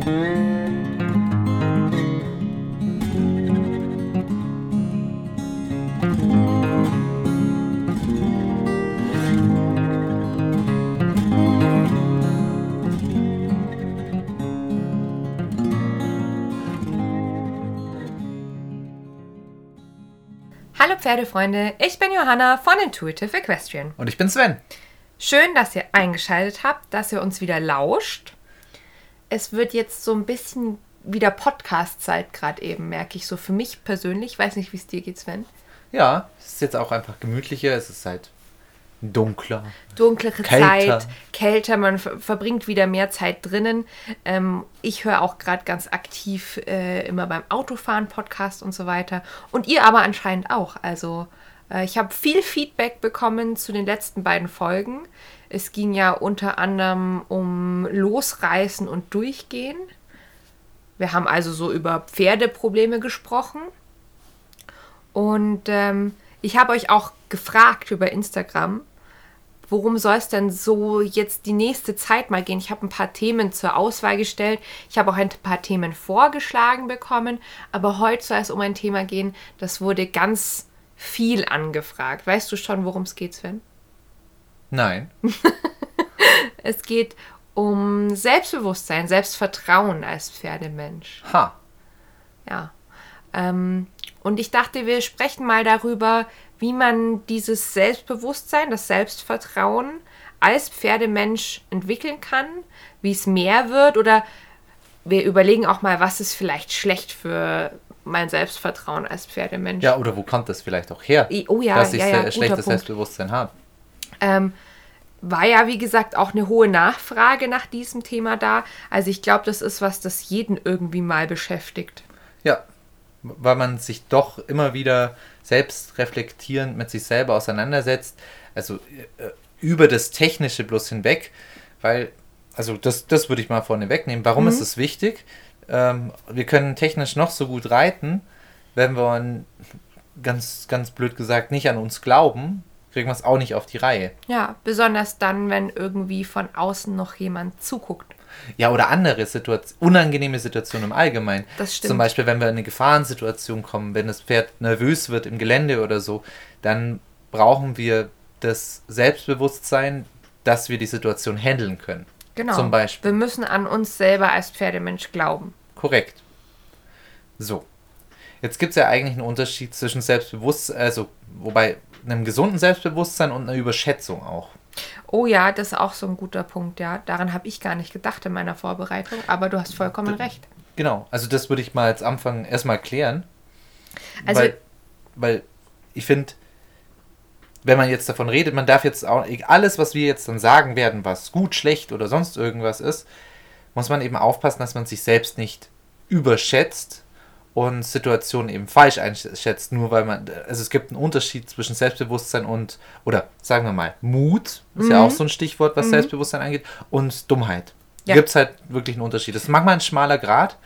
Hallo Pferdefreunde, ich bin Johanna von Intuitive Equestrian. Und ich bin Sven. Schön, dass ihr eingeschaltet habt, dass ihr uns wieder lauscht. Es wird jetzt so ein bisschen wieder Podcast-Zeit gerade eben, merke ich so für mich persönlich. Ich weiß nicht, wie es dir geht, Sven. Ja, es ist jetzt auch einfach gemütlicher, es ist halt dunkler. Dunklere Kälter. Zeit, kälter, man ver verbringt wieder mehr Zeit drinnen. Ähm, ich höre auch gerade ganz aktiv äh, immer beim Autofahren Podcast und so weiter. Und ihr aber anscheinend auch. Also äh, ich habe viel Feedback bekommen zu den letzten beiden Folgen. Es ging ja unter anderem um Losreißen und Durchgehen. Wir haben also so über Pferdeprobleme gesprochen. Und ähm, ich habe euch auch gefragt über Instagram, worum soll es denn so jetzt die nächste Zeit mal gehen? Ich habe ein paar Themen zur Auswahl gestellt. Ich habe auch ein paar Themen vorgeschlagen bekommen. Aber heute soll es um ein Thema gehen, das wurde ganz viel angefragt. Weißt du schon, worum es geht, Sven? Nein. Es geht um Selbstbewusstsein, Selbstvertrauen als Pferdemensch. Ha. Ja. Ähm, und ich dachte, wir sprechen mal darüber, wie man dieses Selbstbewusstsein, das Selbstvertrauen als Pferdemensch entwickeln kann, wie es mehr wird oder wir überlegen auch mal, was ist vielleicht schlecht für mein Selbstvertrauen als Pferdemensch. Ja, oder wo kommt das vielleicht auch her? Oh ja, dass ich ja, ja, schlechtes. Selbstbewusstsein habe. Ähm, war ja, wie gesagt, auch eine hohe Nachfrage nach diesem Thema da. Also ich glaube, das ist was, das jeden irgendwie mal beschäftigt. Ja, weil man sich doch immer wieder selbst reflektierend mit sich selber auseinandersetzt. Also äh, über das Technische bloß hinweg, weil, also das, das würde ich mal vorne wegnehmen. Warum ist es wichtig? Ähm, wir können technisch noch so gut reiten, wenn wir an, ganz, ganz blöd gesagt nicht an uns glauben, kriegen wir es auch nicht auf die Reihe. Ja, besonders dann, wenn irgendwie von außen noch jemand zuguckt. Ja, oder andere Situation, unangenehme Situationen im Allgemeinen. Das stimmt. Zum Beispiel, wenn wir in eine Gefahrensituation kommen, wenn das Pferd nervös wird im Gelände oder so, dann brauchen wir das Selbstbewusstsein, dass wir die Situation handeln können. Genau. Zum Beispiel. Wir müssen an uns selber als Pferdemensch glauben. Korrekt. So. Jetzt gibt es ja eigentlich einen Unterschied zwischen Selbstbewusstsein, also wobei einem gesunden Selbstbewusstsein und einer Überschätzung auch. Oh ja, das ist auch so ein guter Punkt, ja. Daran habe ich gar nicht gedacht in meiner Vorbereitung, aber du hast vollkommen recht. Genau, also das würde ich mal als Anfang erstmal klären. Also- weil, weil ich finde, wenn man jetzt davon redet, man darf jetzt auch, alles, was wir jetzt dann sagen werden, was gut, schlecht oder sonst irgendwas ist, muss man eben aufpassen, dass man sich selbst nicht überschätzt und Situationen eben falsch einschätzt, nur weil man, also es gibt einen Unterschied zwischen Selbstbewusstsein und, oder sagen wir mal, Mut, ist ja auch so ein Stichwort, was Selbstbewusstsein angeht, und Dummheit. Ja. Gibt es halt wirklich einen Unterschied. Das ist manchmal ein schmaler Grad.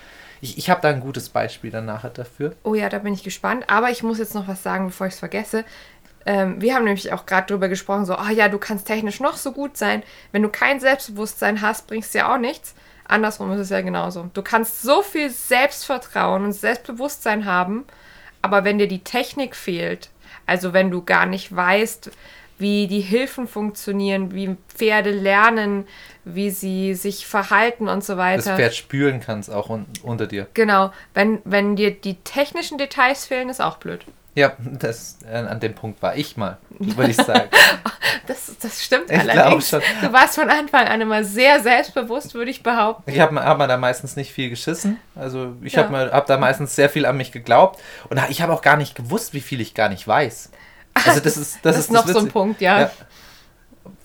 Ich, ich habe da ein gutes Beispiel dann nachher dafür. Oh ja, da bin ich gespannt. Aber ich muss jetzt noch was sagen, bevor ich es vergesse. Ähm, wir haben nämlich auch gerade drüber gesprochen, so, ah ja, du kannst technisch noch so gut sein. Wenn du kein Selbstbewusstsein hast, bringst du ja auch nichts. Andersrum ist es ja genauso. Du kannst so viel Selbstvertrauen und Selbstbewusstsein haben, aber wenn dir die Technik fehlt, also wenn du gar nicht weißt, wie die Hilfen funktionieren, wie Pferde lernen, wie sie sich verhalten und so Das weiter. Pferd spüren kann es auch un unter dir. Genau, wenn, wenn dir die technischen Details fehlen, ist auch blöd. Ja, das, äh, an dem Punkt war ich mal, würde ich sagen. Das, das stimmt Ich allerdings. schon. Du warst von Anfang an immer sehr selbstbewusst, würde ich behaupten. Ich habe hab mir da meistens nicht viel geschissen. Also ich Ja. habe hab da meistens sehr viel an mich geglaubt. Und ich habe auch gar nicht gewusst, wie viel ich gar nicht weiß. Also das ist das, Das, ist ist noch so ein. Punkt, ja. Ja.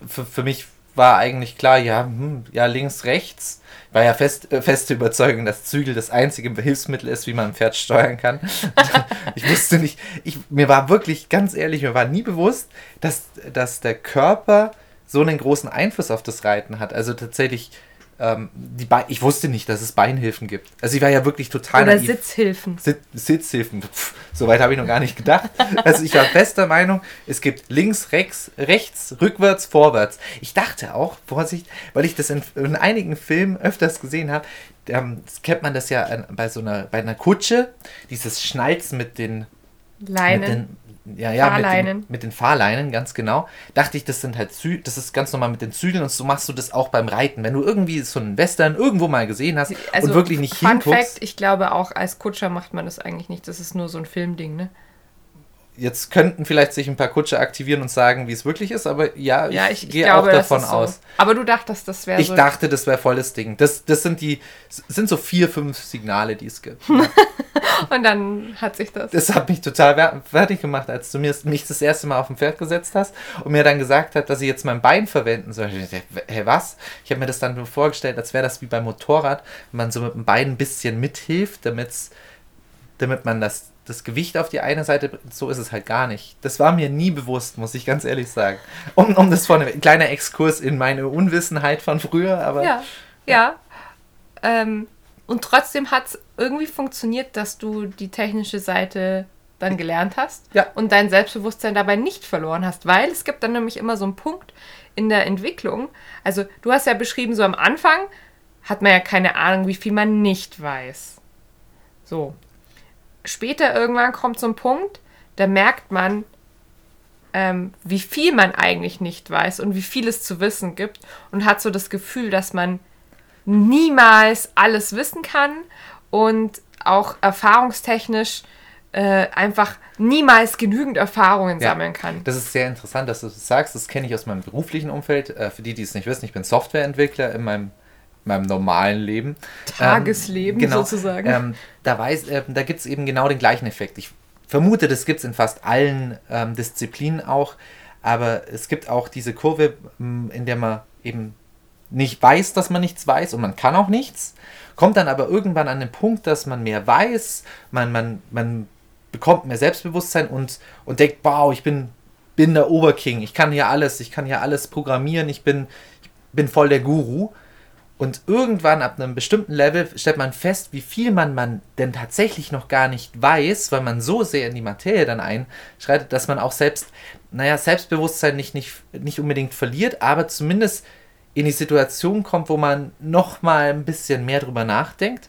Für, für mich war eigentlich klar, ja, hm, ja, links, rechts. War ja fest, äh, feste Überzeugung, dass Zügel das einzige Hilfsmittel ist, wie man ein Pferd steuern kann. ich wusste nicht, ich, mir war wirklich, ganz ehrlich, mir war nie bewusst, dass, dass der Körper so einen großen Einfluss auf das Reiten hat. Also tatsächlich, ähm, die Be ich wusste nicht, dass es Beinhilfen gibt. Also ich war ja wirklich total Oder naiv. Sitzhilfen. Sit Sitzhilfen. Pff, Soweit habe ich noch gar nicht gedacht. Also ich war fester Meinung, es gibt links, rechts, rechts, rückwärts, vorwärts. Ich dachte auch, Vorsicht, weil ich das in, in einigen Filmen öfters gesehen habe, ähm, kennt man das ja an- bei so einer, bei einer Kutsche, dieses Schnalzen mit den, Leinen. Mit ja, ja, mit Fahrleinen. den, mit den Fahrleinen, ganz genau. Dachte ich, das sind halt Zü das ist ganz normal mit den Zügeln und so machst du das auch beim Reiten. Wenn du irgendwie so einen Western irgendwo mal gesehen hast und wirklich nicht Also Fun hinguckst, Fact, ich glaube auch als Kutscher macht man das eigentlich nicht. Das ist nur so ein Filmding, ne? Jetzt könnten vielleicht sich ein paar Kutscher aktivieren und sagen, wie es wirklich ist, aber ja, ich, Ja, ich, gehe glaube, auch davon so. aus. Aber du dachtest, das wäre Ich so. dachte, das wäre voll das Ding. Das, das sind die, sind so vier, fünf Signale, die es gibt. Und dann hat sich das. Das hat mich total fertig gemacht, als du mir, mich das erste Mal auf dem Pferd gesetzt hast und mir dann gesagt hast, dass ich jetzt mein Bein verwenden soll. Ich dachte, Hä, was? Ich habe mir das dann nur vorgestellt, als wäre das wie beim Motorrad, wenn man so mit dem Bein ein bisschen mithilft, damit's, damit man das, das Gewicht auf die eine Seite. So ist es halt gar nicht. Das war mir nie bewusst, muss ich ganz ehrlich sagen. Um, um das vorne, ein kleiner Exkurs in meine Unwissenheit von früher, aber Ja, ja. Ähm, und trotzdem hat es irgendwie funktioniert, dass du die technische Seite dann gelernt hast Ja. und dein Selbstbewusstsein dabei nicht verloren hast, weil es gibt dann nämlich immer so einen Punkt in der Entwicklung. Also du hast ja beschrieben, so am Anfang hat man ja keine Ahnung, wie viel man nicht weiß. So. Später irgendwann kommt so ein Punkt, da merkt man, ähm, wie viel man eigentlich nicht weiß und wie viel es zu wissen gibt und hat so das Gefühl, dass man niemals alles wissen kann und auch erfahrungstechnisch äh, einfach niemals genügend Erfahrungen Ja. sammeln kann. Das ist sehr interessant, dass du das sagst. Das kenne ich aus meinem beruflichen Umfeld. Äh, für die, die es nicht wissen, ich bin Softwareentwickler in meinem, meinem normalen Leben. Tagesleben genau, sozusagen. Ähm, da weiß, äh, da gibt es eben genau den gleichen Effekt. Ich vermute, das gibt es in fast allen ähm, Disziplinen auch. Aber es gibt auch diese Kurve, in der man eben nicht weiß, dass man nichts weiß und man kann auch nichts, kommt dann aber irgendwann an den Punkt, dass man mehr weiß, man, man, man bekommt mehr Selbstbewusstsein und, und denkt, wow, ich bin, bin der Oberking, ich kann hier alles, ich kann hier alles programmieren, ich bin, ich bin voll der Guru. Und irgendwann ab einem bestimmten Level stellt man fest, wie viel man, man denn tatsächlich noch gar nicht weiß, weil man so sehr in die Materie dann einschreitet, dass man auch selbst, naja, Selbstbewusstsein nicht, nicht, nicht unbedingt verliert, aber zumindest in die Situation kommt, wo man noch mal ein bisschen mehr drüber nachdenkt.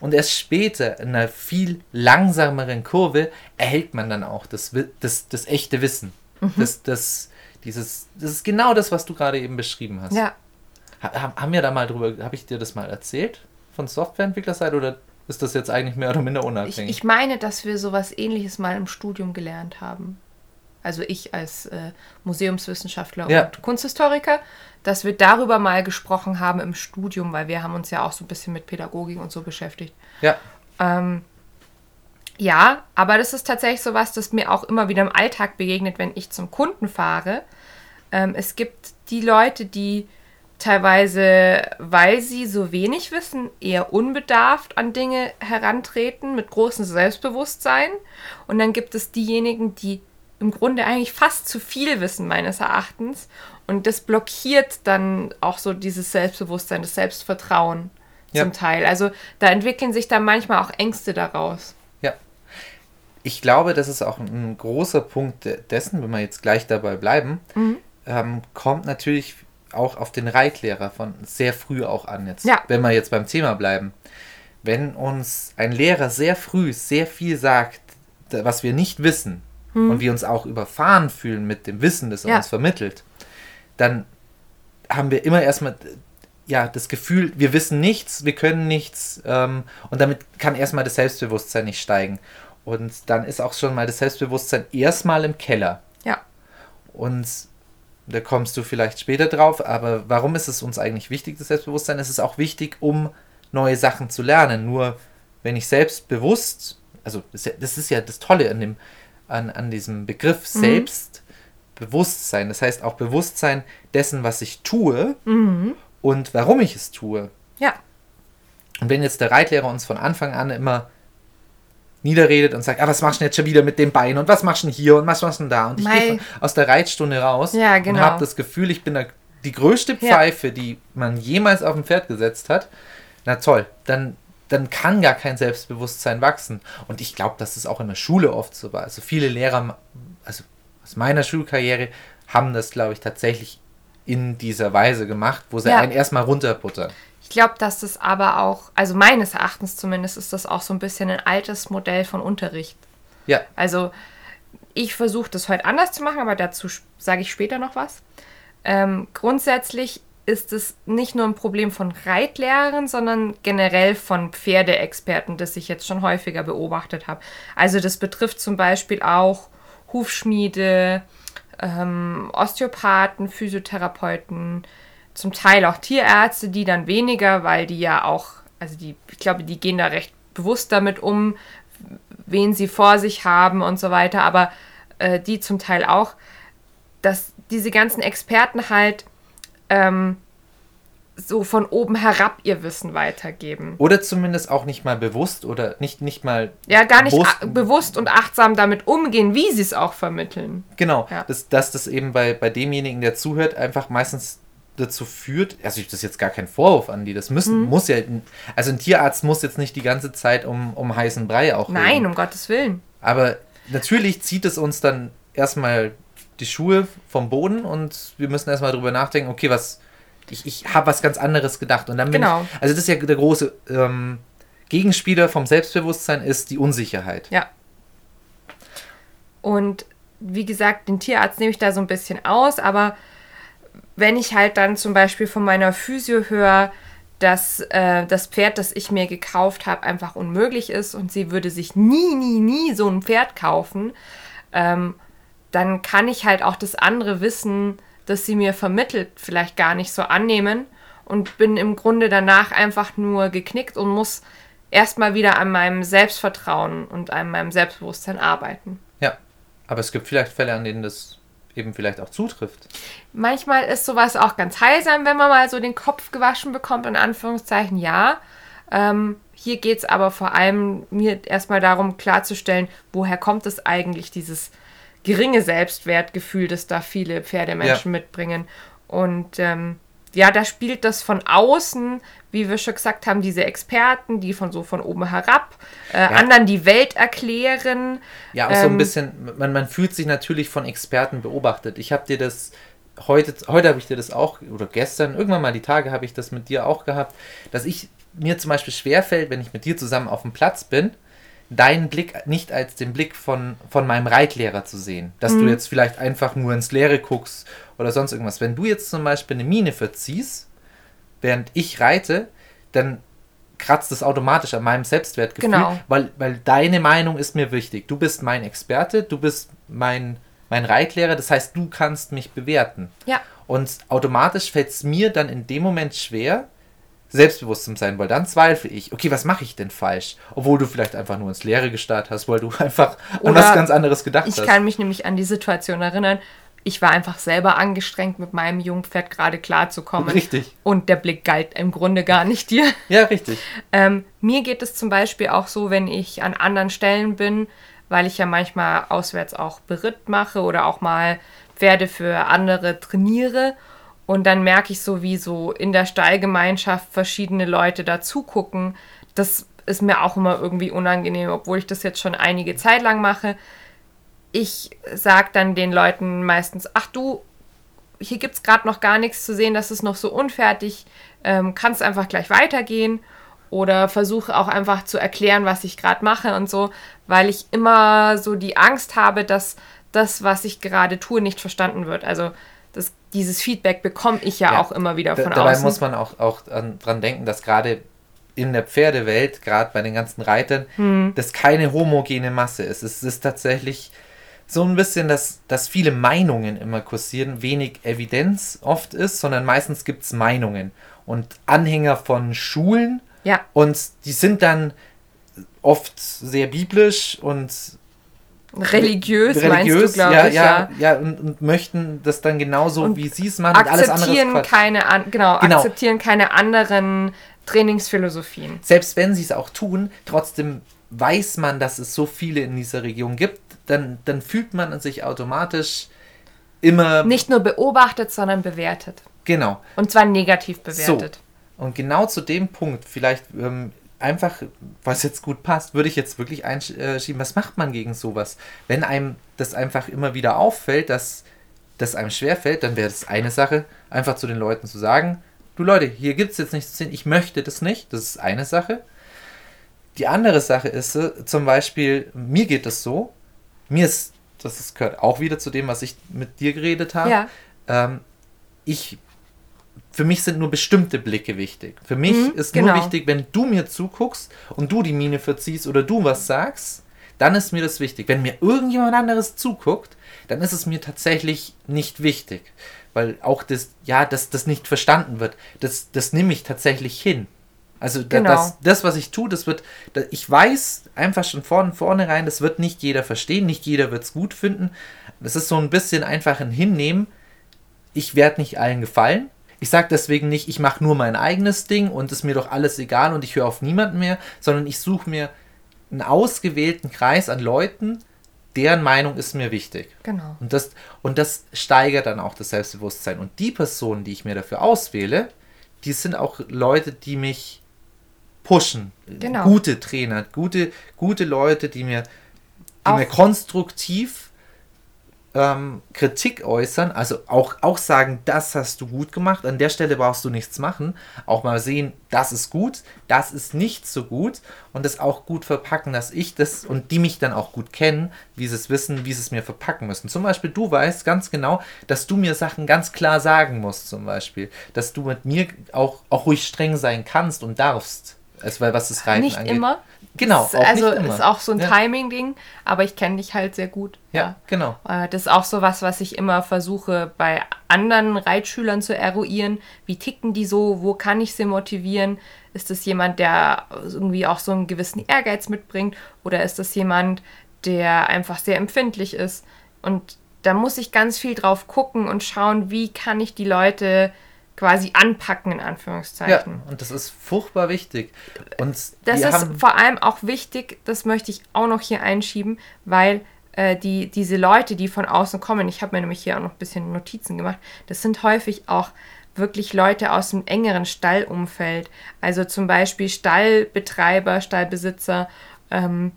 Und erst später, in einer viel langsameren Kurve, erhält man dann auch das, das, das echte Wissen. Das, das, dieses, das ist genau das, was du gerade eben beschrieben hast. ja, Haben wir da mal drüber, habe ich dir das mal erzählt? Von Softwareentwicklerseite oder ist das jetzt eigentlich mehr oder minder ich, unabhängig? ich meine, dass wir sowas ähnliches mal im Studium gelernt haben. Also ich als äh, Museumswissenschaftler Ja. und Kunsthistoriker, dass wir darüber mal gesprochen haben im Studium, weil wir haben uns ja auch so ein bisschen mit Pädagogik und so beschäftigt. ja, Ähm, ja, aber das ist tatsächlich so was, das mir auch immer wieder im Alltag begegnet, wenn ich zum Kunden fahre. Ähm, es gibt die Leute, die teilweise, weil sie so wenig wissen, eher unbedarft an Dinge herantreten, mit großem Selbstbewusstsein. Und dann gibt es diejenigen, die im Grunde eigentlich fast zu viel wissen, meines Erachtens. Und das blockiert dann auch so dieses Selbstbewusstsein, das Selbstvertrauen Ja. zum Teil. Also da entwickeln sich dann manchmal auch Ängste daraus. ja. Ich glaube, das ist auch ein großer Punkt de- dessen, wenn wir jetzt gleich dabei bleiben, ähm, kommt natürlich auch auf den Reitlehrer von sehr früh auch an jetzt. Ja. Wenn wir jetzt beim Thema bleiben. Wenn uns ein Lehrer sehr früh sehr viel sagt, was wir nicht wissen und wir uns auch überfahren fühlen mit dem Wissen, das er Ja. uns vermittelt, dann haben wir immer erstmal ja, das Gefühl, wir wissen nichts, wir können nichts ähm, und damit kann erstmal das Selbstbewusstsein nicht steigen. Und dann ist auch schon mal das Selbstbewusstsein erstmal im Keller. Ja. Und da kommst du vielleicht später drauf, aber warum ist es uns eigentlich wichtig, das Selbstbewusstsein? Es ist auch wichtig, um neue Sachen zu lernen. Nur wenn ich selbstbewusst, also das ist ja das, Tolle an, dem, an, an diesem Begriff Selbstbewusstsein, das heißt auch Bewusstsein dessen, was ich tue und warum ich es tue. Ja. Und wenn jetzt der Reitlehrer uns von Anfang an immer niederredet und sagt, ah, was machst du denn jetzt schon wieder mit dem Bein und was machst du denn hier und was machst du denn da? Und ich gehe aus der Reitstunde raus Ja, und genau. habe das Gefühl, ich bin der die größte Pfeife, ja. die man jemals auf ein Pferd gesetzt hat, na toll, dann, dann kann gar kein Selbstbewusstsein wachsen. Und ich glaube, dass es auch in der Schule oft so war. Also viele Lehrer, also aus meiner Schulkarriere, haben das, glaube ich, tatsächlich in dieser Weise gemacht, wo sie ja. einen erstmal runterbuttern. Ich glaube, dass das aber auch, also meines Erachtens zumindest, ist das auch so ein bisschen ein altes Modell von Unterricht. Ja. Also ich versuche das heute anders zu machen, aber dazu sage ich später noch was. Ähm, grundsätzlich ist es nicht nur ein Problem von Reitlehrern, sondern generell von Pferdeexperten, das ich jetzt schon häufiger beobachtet habe. Also das betrifft zum Beispiel auch Hufschmiede, ähm, Osteopathen, Physiotherapeuten, zum Teil auch Tierärzte, die dann weniger, weil die ja auch, also die, ich glaube, die gehen da recht bewusst damit um, wen sie vor sich haben und so weiter, aber äh, die zum Teil auch, dass diese ganzen Experten halt ähm, so von oben herab ihr Wissen weitergeben. Oder zumindest auch nicht mal bewusst oder nicht, nicht mal. Ja, gar nicht bewusst, und achtsam damit umgehen, wie sie es auch vermitteln. Genau, ja. dass, dass das eben bei, bei demjenigen, der zuhört, einfach meistens dazu führt, also das ist jetzt gar kein Vorwurf an die, das müssen, mhm. muss ja, also ein Tierarzt muss jetzt nicht die ganze Zeit um, um heißen Brei auch Nein, reden. um Gottes Willen. Aber natürlich zieht es uns dann erstmal die Schuhe vom Boden und wir müssen erstmal drüber nachdenken, okay, was, ich, ich habe was ganz anderes gedacht. Und dann bin genau. ich, also das ist ja der große ähm, Gegenspieler vom Selbstbewusstsein ist die Unsicherheit. Ja. Und wie gesagt, den Tierarzt nehme ich da so ein bisschen aus, aber wenn ich halt dann zum Beispiel von meiner Physio höre, dass äh, das Pferd, das ich mir gekauft habe, einfach unmöglich ist und sie würde sich nie, nie, nie so ein Pferd kaufen, ähm, dann kann ich halt auch das andere Wissen, das sie mir vermittelt, vielleicht gar nicht so annehmen und bin im Grunde danach einfach nur geknickt und muss erstmal wieder an meinem Selbstvertrauen und an meinem Selbstbewusstsein arbeiten. Ja, aber es gibt vielleicht Fälle, an denen das eben vielleicht auch zutrifft. Manchmal ist sowas auch ganz heilsam, wenn man mal so den Kopf gewaschen bekommt, in Anführungszeichen, ja. Ähm, hier geht es aber vor allem mir erstmal darum klarzustellen, woher kommt es eigentlich, dieses geringe Selbstwertgefühl, das da viele Pferdemenschen ja. mitbringen. Und ähm, ja, da spielt das von außen, wie wir schon gesagt haben, diese Experten, die von so von oben herab äh, ja. anderen die Welt erklären. Ja, auch ähm, so ein ähm, bisschen, man, man fühlt sich natürlich von Experten beobachtet. Ich habe dir das heute, heute habe ich dir das auch, oder gestern, irgendwann mal die Tage habe ich das mit dir auch gehabt, dass ich mir zum Beispiel schwerfällt, wenn ich mit dir zusammen auf dem Platz bin, deinen Blick nicht als den Blick von, von meinem Reitlehrer zu sehen. Dass mhm. du jetzt vielleicht einfach nur ins Leere guckst oder sonst irgendwas. Wenn du jetzt zum Beispiel eine Mine verziehst, während ich reite, dann kratzt es automatisch an meinem Selbstwertgefühl, genau. weil, weil deine Meinung ist mir wichtig. Du bist mein Experte, du bist mein, mein Reitlehrer, das heißt, du kannst mich bewerten. Ja. Und automatisch fällt es mir dann in dem Moment schwer, selbstbewusst zu sein, weil dann zweifle ich, okay, was mache ich denn falsch? Obwohl du vielleicht einfach nur ins Leere gestarrt hast, weil du einfach Oder an was ganz anderes gedacht ich hast. Ich kann mich nämlich an die Situation erinnern, ich war einfach selber angestrengt, mit meinem Jungpferd gerade klarzukommen. Richtig. Und der Blick galt im Grunde gar nicht dir. Ja, richtig. Ähm, mir geht es zum Beispiel auch so, wenn ich an anderen Stellen bin, weil ich ja manchmal auswärts auch Beritt mache oder auch mal Pferde für andere trainiere. Und dann merke ich so, wie so in der Stallgemeinschaft verschiedene Leute dazugucken. Das ist mir auch immer irgendwie unangenehm, obwohl ich das jetzt schon einige Zeit lang mache. Ich sage dann den Leuten meistens, ach du, hier gibt es gerade noch gar nichts zu sehen, das ist noch so unfertig, ähm, kannst einfach gleich weitergehen oder versuche auch einfach zu erklären, was ich gerade mache und so, weil ich immer so die Angst habe, dass das, was ich gerade tue, nicht verstanden wird. Also das, dieses Feedback bekomme ich ja, ja, auch immer wieder von dabei außen. Dabei muss man auch, auch dran denken, dass gerade in der Pferdewelt, gerade bei den ganzen Reitern, hm. das keine homogene Masse ist. Es ist tatsächlich so ein bisschen, dass, dass viele Meinungen immer kursieren, wenig Evidenz oft ist, sondern meistens gibt es Meinungen und Anhänger von Schulen. Ja. Und die sind dann oft sehr biblisch und religiös, religiös meinst du, ja, ich, ja, ja, ja und, und, möchten das dann genauso, und wie sie es machen, und alles andere keine an, genau, genau, akzeptieren keine anderen Trainingsphilosophien. Selbst wenn sie es auch tun, trotzdem weiß man, dass es so viele in dieser Region gibt, dann, dann fühlt man sich automatisch immer nicht nur beobachtet, sondern bewertet. Genau. Und zwar negativ bewertet. So. Und genau zu dem Punkt, vielleicht ähm, einfach, was jetzt gut passt, würde ich jetzt wirklich einschieben, was macht man gegen sowas? Wenn einem das einfach immer wieder auffällt, dass das einem schwerfällt, dann wäre es eine Sache, einfach zu den Leuten zu sagen, du Leute, hier gibt es jetzt nichts zu sehen, ich möchte das nicht, das ist eine Sache. Die andere Sache ist äh, zum Beispiel, mir geht das so, mir ist, das gehört auch wieder zu dem, was ich mit dir geredet habe, Ja. ähm, ich, für mich sind nur bestimmte Blicke wichtig. Für mich Mhm, ist nur genau. wichtig, wenn du mir zuguckst und du die Miene verziehst oder du was sagst, dann ist mir das wichtig. Wenn mir irgendjemand anderes zuguckt, dann ist es mir tatsächlich nicht wichtig. Weil auch das, ja, dass das nicht verstanden wird, das, das nehme ich tatsächlich hin. Also Genau. das, das, was ich tue, das wird, ich weiß einfach schon von vornherein, das wird nicht jeder verstehen, nicht jeder wird es gut finden. Das ist so ein bisschen einfach ein Hinnehmen. Ich werde nicht allen gefallen. Ich sage deswegen nicht, ich mache nur mein eigenes Ding und ist mir doch alles egal und ich höre auf niemanden mehr, sondern ich suche mir einen ausgewählten Kreis an Leuten, deren Meinung ist mir wichtig. Genau. Und das, und das steigert dann auch das Selbstbewusstsein. Und die Personen, die ich mir dafür auswähle, die sind auch Leute, die mich pushen. Genau. Gute Trainer, gute, gute Leute, die mir, die Auch- mir konstruktiv ähm, Kritik äußern, also auch, auch sagen, das hast du gut gemacht, an der Stelle brauchst du nichts machen, auch mal sehen, das ist gut, das ist nicht so gut und das auch gut verpacken, dass ich das und die mich dann auch gut kennen, wie sie es wissen, wie sie es mir verpacken müssen. Zum Beispiel, du weißt ganz genau, dass du mir Sachen ganz klar sagen musst, zum Beispiel, dass du mit mir auch, auch ruhig streng sein kannst und darfst. Also, weil was das Reiten Nicht angeht. immer. Genau, Ist, also ist auch so ein Ja. Timing-Ding, aber ich kenne dich halt sehr gut. Ja, genau. Äh, Das ist auch so was, was ich immer versuche bei anderen Reitschülern zu eruieren. Wie ticken die so? Wo kann ich sie motivieren? Ist das jemand, der irgendwie auch so einen gewissen Ehrgeiz mitbringt? Oder ist das jemand, der einfach sehr empfindlich ist? Und da muss ich ganz viel drauf gucken und schauen, wie kann ich die Leute quasi anpacken, in Ja, Anführungszeichen. und das ist furchtbar wichtig. Und Das ist vor allem auch wichtig, das möchte ich auch noch hier einschieben, weil äh, die, diese Leute, die von außen kommen, ich habe mir nämlich hier auch noch ein bisschen Notizen gemacht, das sind häufig auch wirklich Leute aus dem engeren Stallumfeld. Also zum Beispiel Stallbetreiber, Stallbesitzer, ähm,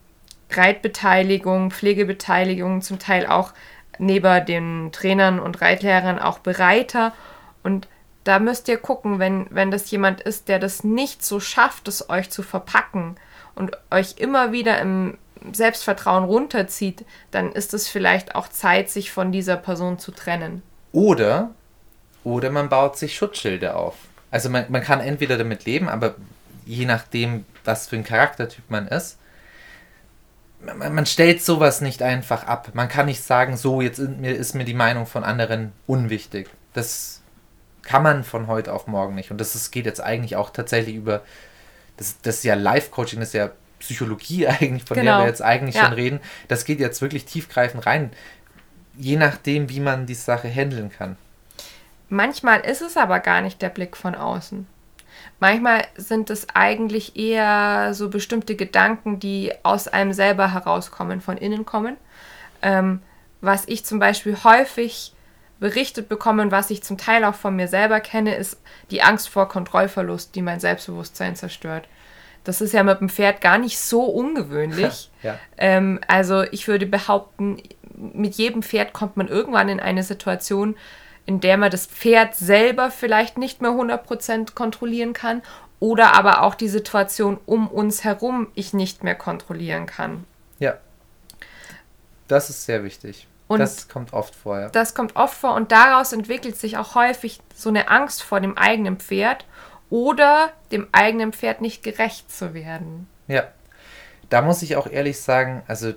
Reitbeteiligung, Pflegebeteiligung, zum Teil auch neben den Trainern und Reitlehrern auch Bereiter. Und da müsst ihr gucken, wenn, wenn das jemand ist, der das nicht so schafft, es euch zu verpacken und euch immer wieder im Selbstvertrauen runterzieht, dann ist es vielleicht auch Zeit, sich von dieser Person zu trennen. oder, oder man baut sich Schutzschilde auf. Also man, man kann entweder damit leben, aber je nachdem, was für ein Charaktertyp man ist, man, man stellt sowas nicht einfach ab. Man kann nicht sagen, so, jetzt ist mir, ist mir die Meinung von anderen unwichtig. Das kann man von heute auf morgen nicht. Und das ist, geht jetzt eigentlich auch tatsächlich über, das, das ist ja Life-Coaching, das ist ja Psychologie eigentlich, von der Genau. wir jetzt eigentlich Ja. schon reden. Das geht jetzt wirklich tiefgreifend rein. Je nachdem, wie man die Sache handeln kann. Manchmal ist es aber gar nicht der Blick von außen. Manchmal sind es eigentlich eher so bestimmte Gedanken, die aus einem selber herauskommen, von innen kommen. Ähm, was ich zum Beispiel häufig berichtet bekomme und was ich zum Teil auch von mir selber kenne, ist die Angst vor Kontrollverlust, die mein Selbstbewusstsein zerstört. Das ist ja mit dem Pferd gar nicht so ungewöhnlich. Ja. Ähm, also ich würde behaupten, mit jedem Pferd kommt man irgendwann in eine Situation, in der man das Pferd selber vielleicht nicht mehr 100% kontrollieren kann oder aber auch die Situation um uns herum ich nicht mehr kontrollieren kann. Ja. Das ist sehr wichtig. Und- das kommt oft vor, ja. Das kommt oft vor und daraus entwickelt sich auch häufig so eine Angst vor dem eigenen Pferd oder dem eigenen Pferd nicht gerecht zu werden. Ja. Da muss ich auch ehrlich sagen, also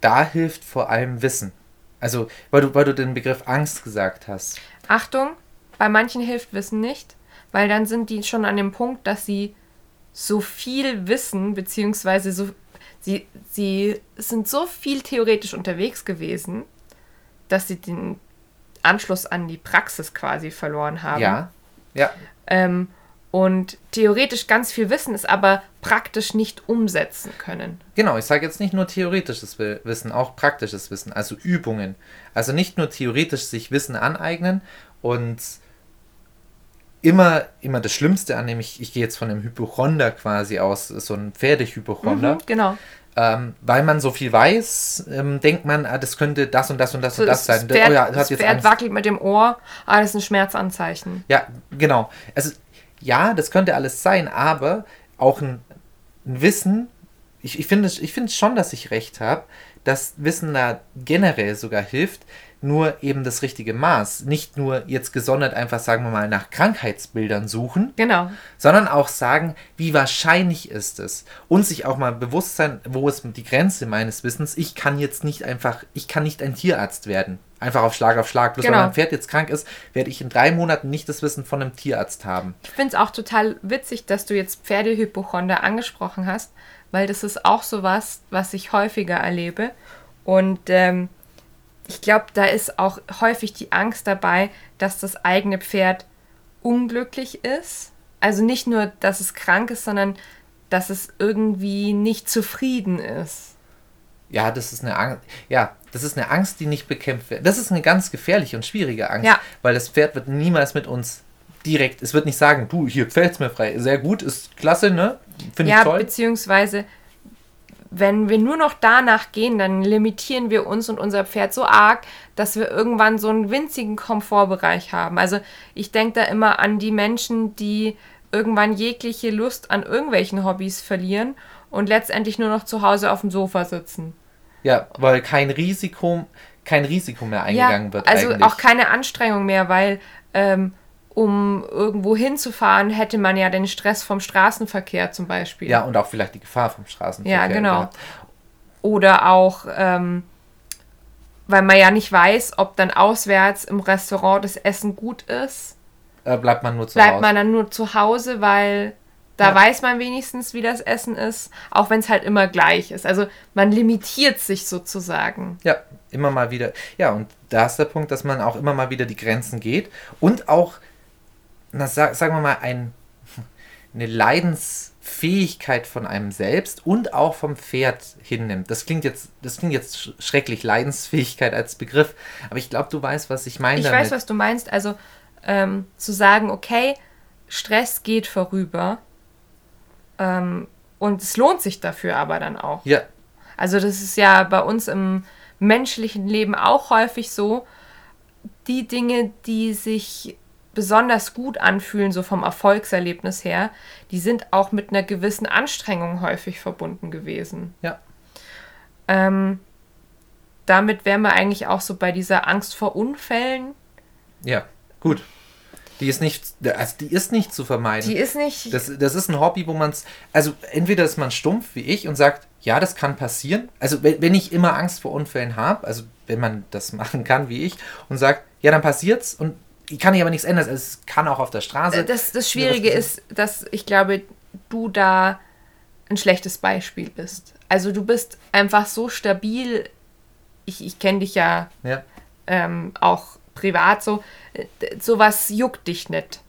da hilft vor allem Wissen. Also, weil du, weil du den Begriff Angst gesagt hast. Achtung, bei manchen hilft Wissen nicht, weil dann sind die schon an dem Punkt, dass sie so viel wissen, beziehungsweise so, sie, sie sind so viel theoretisch unterwegs gewesen, dass sie den Anschluss an die Praxis quasi verloren haben. Ja. Ja. Ähm, und theoretisch ganz viel wissen, es aber praktisch nicht umsetzen können. Genau, ich sage jetzt nicht nur theoretisches Wi- Wissen, auch praktisches Wissen, also Übungen. Also nicht nur theoretisch sich Wissen aneignen und immer, immer das Schlimmste an, nämlich ich gehe jetzt von einem Hypochonder quasi aus, so ein Pferdehypochonder. Mhm, genau. Ähm, weil man so viel weiß, ähm, denkt man, ah, das könnte das und das und das So, und das das sein. Pferd, oh ja, das Pferd wackelt mit dem Ohr, ah, das ist ein Schmerzanzeichen. Ja, genau. Also, ja, das könnte alles sein, aber auch ein, ein Wissen, ich, ich finde ich finde schon, dass ich recht habe, dass Wissen da generell sogar hilft, nur eben das richtige Maß. Nicht nur jetzt gesondert einfach, sagen wir mal, nach Krankheitsbildern suchen, Genau. sondern auch sagen, wie wahrscheinlich ist es. Und sich auch mal bewusst sein, wo ist die Grenze meines Wissens. Ich kann jetzt nicht einfach, ich kann nicht ein Tierarzt werden. Einfach auf Schlag auf Schlag. Bloß Genau. weil mein Pferd jetzt krank ist, werde ich in drei Monaten nicht das Wissen von einem Tierarzt haben. Ich finde es auch total witzig, dass du jetzt Pferdehypochonder angesprochen hast, weil das ist auch sowas, was ich häufiger erlebe. Und ähm, ich glaube, da ist auch häufig die Angst dabei, dass das eigene Pferd unglücklich ist. Also nicht nur, dass es krank ist, sondern dass es irgendwie nicht zufrieden ist. Ja, das ist eine Angst. Ja, das ist eine Angst, die nicht bekämpft wird. Das ist eine ganz gefährliche und schwierige Angst, Ja. weil das Pferd wird niemals mit uns direkt, es wird nicht sagen, du, hier fällt's mir frei. Sehr gut, ist klasse, ne? Finde ja, ich toll. beziehungsweise, wenn wir nur noch danach gehen, dann limitieren wir uns und unser Pferd so arg, dass wir irgendwann so einen winzigen Komfortbereich haben. Also ich denke da immer an die Menschen, die irgendwann jegliche Lust an irgendwelchen Hobbys verlieren und letztendlich nur noch zu Hause auf dem Sofa sitzen. Ja, weil kein Risiko, kein Risiko mehr eingegangen wird. also eigentlich. auch keine Anstrengung mehr, weil ähm, um irgendwo hinzufahren, hätte man ja den Stress vom Straßenverkehr zum Beispiel. Ja, und auch vielleicht die Gefahr vom Straßenverkehr. Ja, genau. Oder auch, ähm, weil man ja nicht weiß, ob dann auswärts im Restaurant das Essen gut ist, Äh, bleibt man nur zu bleibt Hause. man dann nur zu Hause, weil da Ja. weiß man wenigstens, wie das Essen ist, auch wenn es halt immer gleich ist. Also man limitiert sich sozusagen. Ja, immer mal wieder. Ja, und da ist der Punkt, dass man auch immer mal wieder die Grenzen geht und auch, na, sag, sagen wir mal, ein, eine Leidensfähigkeit von einem selbst und auch vom Pferd hinnimmt. Das klingt jetzt, das klingt jetzt sch- schrecklich, Leidensfähigkeit als Begriff, aber ich glaube, du weißt, was ich meine Ich damit. weiß, was du meinst. Also ähm, zu sagen, okay, Stress geht vorüber ähm, und es lohnt sich dafür aber dann auch. ja, Also das ist ja bei uns im menschlichen Leben auch häufig so, die Dinge, die sich besonders gut anfühlen, so vom Erfolgserlebnis her, die sind auch mit einer gewissen Anstrengung häufig verbunden gewesen. ja, Ähm, damit wären wir eigentlich auch so bei dieser Angst vor Unfällen. ja, gut. Die ist nicht, also die ist nicht zu vermeiden. Die ist nicht. Das, das ist ein Hobby, wo man es. Also, entweder ist man stumpf wie ich und sagt, ja, das kann passieren. Also, wenn, wenn ich immer Angst vor Unfällen habe, also wenn man das machen kann wie ich und sagt, ja, dann passiert's und ich kann ich aber nichts ändern. Es kann auch auf der Straße. das, das Schwierige ist, dass ich glaube, du da ein schlechtes Beispiel bist. Also du bist einfach so stabil. Ich, ich kenne dich ja ja, ähm, auch privat so. Sowas juckt dich nicht.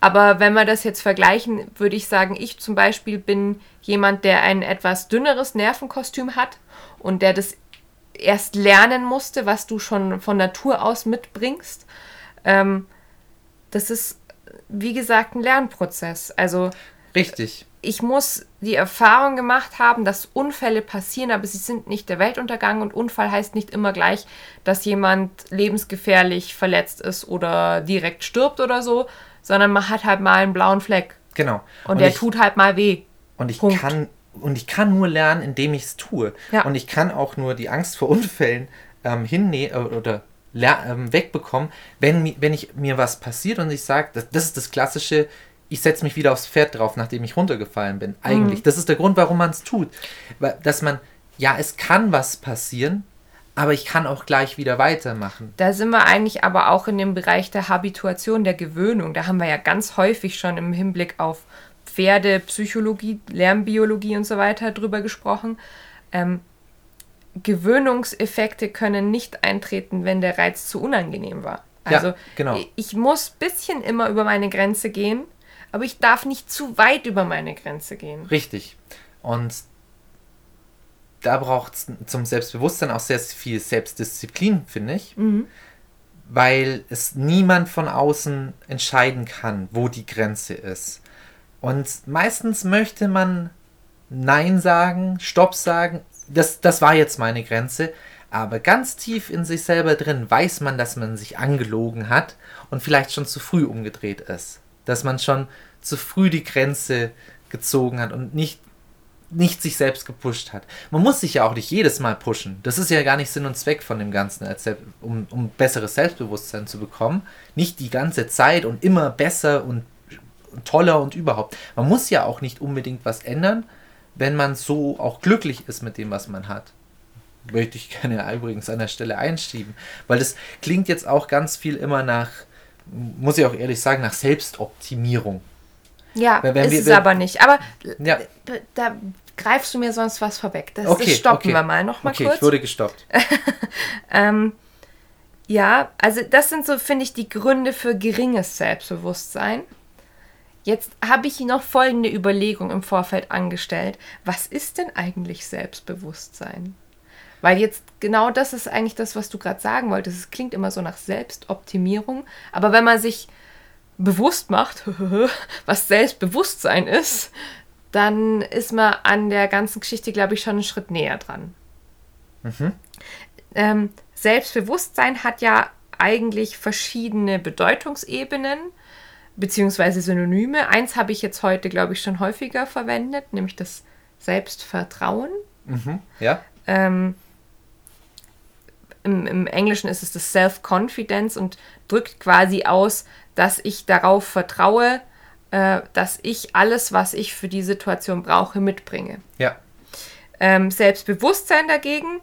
Aber wenn wir das jetzt vergleichen, würde ich sagen, ich zum Beispiel bin jemand, der ein etwas dünneres Nervenkostüm hat und der das erst lernen musste, was du schon von Natur aus mitbringst. Ähm, das ist, wie gesagt, ein Lernprozess. Also richtig. ich muss die Erfahrung gemacht haben, dass Unfälle passieren, aber sie sind nicht der Weltuntergang und Unfall heißt nicht immer gleich, dass jemand lebensgefährlich verletzt ist oder direkt stirbt oder so, sondern man hat halt mal einen blauen Fleck Genau. und, der ich, tut halt mal weh. Und ich Punkt. kann und ich kann nur lernen, indem ich es tue. Ja. Und ich kann auch nur die Angst vor Unfällen ähm, hinnehmen oder ler- ähm, wegbekommen, wenn, wenn ich mir was passiert und ich sage, das, das ist das klassische, ich setze mich wieder aufs Pferd drauf, nachdem ich runtergefallen bin. Eigentlich. Das ist der Grund, warum man es tut. Weil, dass man, ja, es kann was passieren, aber ich kann auch gleich wieder weitermachen. Da sind wir eigentlich aber auch in dem Bereich der Habituation, der Gewöhnung. Da haben wir ja ganz häufig schon im Hinblick auf Pferde, Psychologie, Lernbiologie und so weiter drüber gesprochen. Ähm, Gewöhnungseffekte können nicht eintreten, wenn der Reiz zu unangenehm war. Ja, Also genau. ich- ich muss ein bisschen immer über meine Grenze gehen, aber ich darf nicht zu weit über meine Grenze gehen. Richtig. Und da braucht es zum Selbstbewusstsein auch sehr viel Selbstdisziplin, finde ich. weil es niemand von außen entscheiden kann, wo die Grenze ist. Und meistens möchte man Nein sagen, Stopp sagen, das, das war jetzt meine Grenze, aber ganz tief in sich selber drin weiß man, dass man sich angelogen hat und vielleicht schon zu früh umgedreht ist. Dass man schon zu früh die Grenze gezogen hat und nicht, nicht sich selbst gepusht hat. Man muss sich ja auch nicht jedes Mal pushen. Das ist ja gar nicht Sinn und Zweck von dem Ganzen, um, um besseres Selbstbewusstsein zu bekommen. Nicht die ganze Zeit und immer besser und toller und überhaupt. Man muss ja auch nicht unbedingt was ändern, wenn man so auch glücklich ist mit dem, was man hat. Möchte ich gerne übrigens an der Stelle einschieben, weil das klingt jetzt auch ganz viel immer nach, muss ich auch ehrlich sagen, nach Selbstoptimierung. Ja, Weil wenn ist wir- es wenn- aber nicht. Aber Ja. da, greifst du mir sonst was vorweg. Das, Okay, das stoppen okay. wir mal noch mal okay, kurz. ich wurde gestoppt. Ähm, ja, also das sind so, finde ich, die Gründe für geringes Selbstbewusstsein. Jetzt habe ich noch folgende Überlegung im Vorfeld angestellt. Was ist denn eigentlich Selbstbewusstsein? Weil jetzt genau das ist eigentlich das, was du gerade sagen wolltest. Es klingt immer so nach Selbstoptimierung, aber wenn man sich bewusst macht, was Selbstbewusstsein ist, dann ist man an der ganzen Geschichte, glaube ich, schon einen Schritt näher dran. Ähm, Selbstbewusstsein hat ja eigentlich verschiedene Bedeutungsebenen beziehungsweise Synonyme. Eins habe ich jetzt heute, glaube ich, schon häufiger verwendet, nämlich das Selbstvertrauen. Mhm. Ja? Ähm, im, Im Englischen ist es das Self-Confidence und drückt quasi aus, dass ich darauf vertraue, äh, dass ich alles, was ich für die Situation brauche, mitbringe. Ja. Ähm, Selbstbewusstsein dagegen,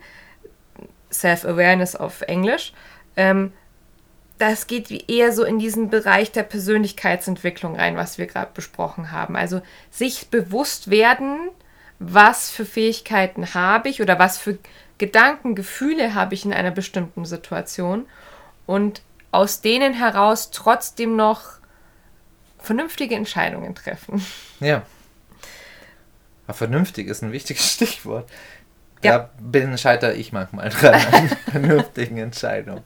Self-Awareness auf Englisch, ähm, das geht wie eher so in diesen Bereich der Persönlichkeitsentwicklung rein, was wir gerade besprochen haben. Also sich bewusst werden, was für Fähigkeiten habe ich oder was für Gedanken, Gefühle habe ich in einer bestimmten Situation und aus denen heraus trotzdem noch vernünftige Entscheidungen treffen. Ja. Aber vernünftig ist ein wichtiges Stichwort. Ja. Da bin scheiter ich manchmal dran an vernünftigen Entscheidungen.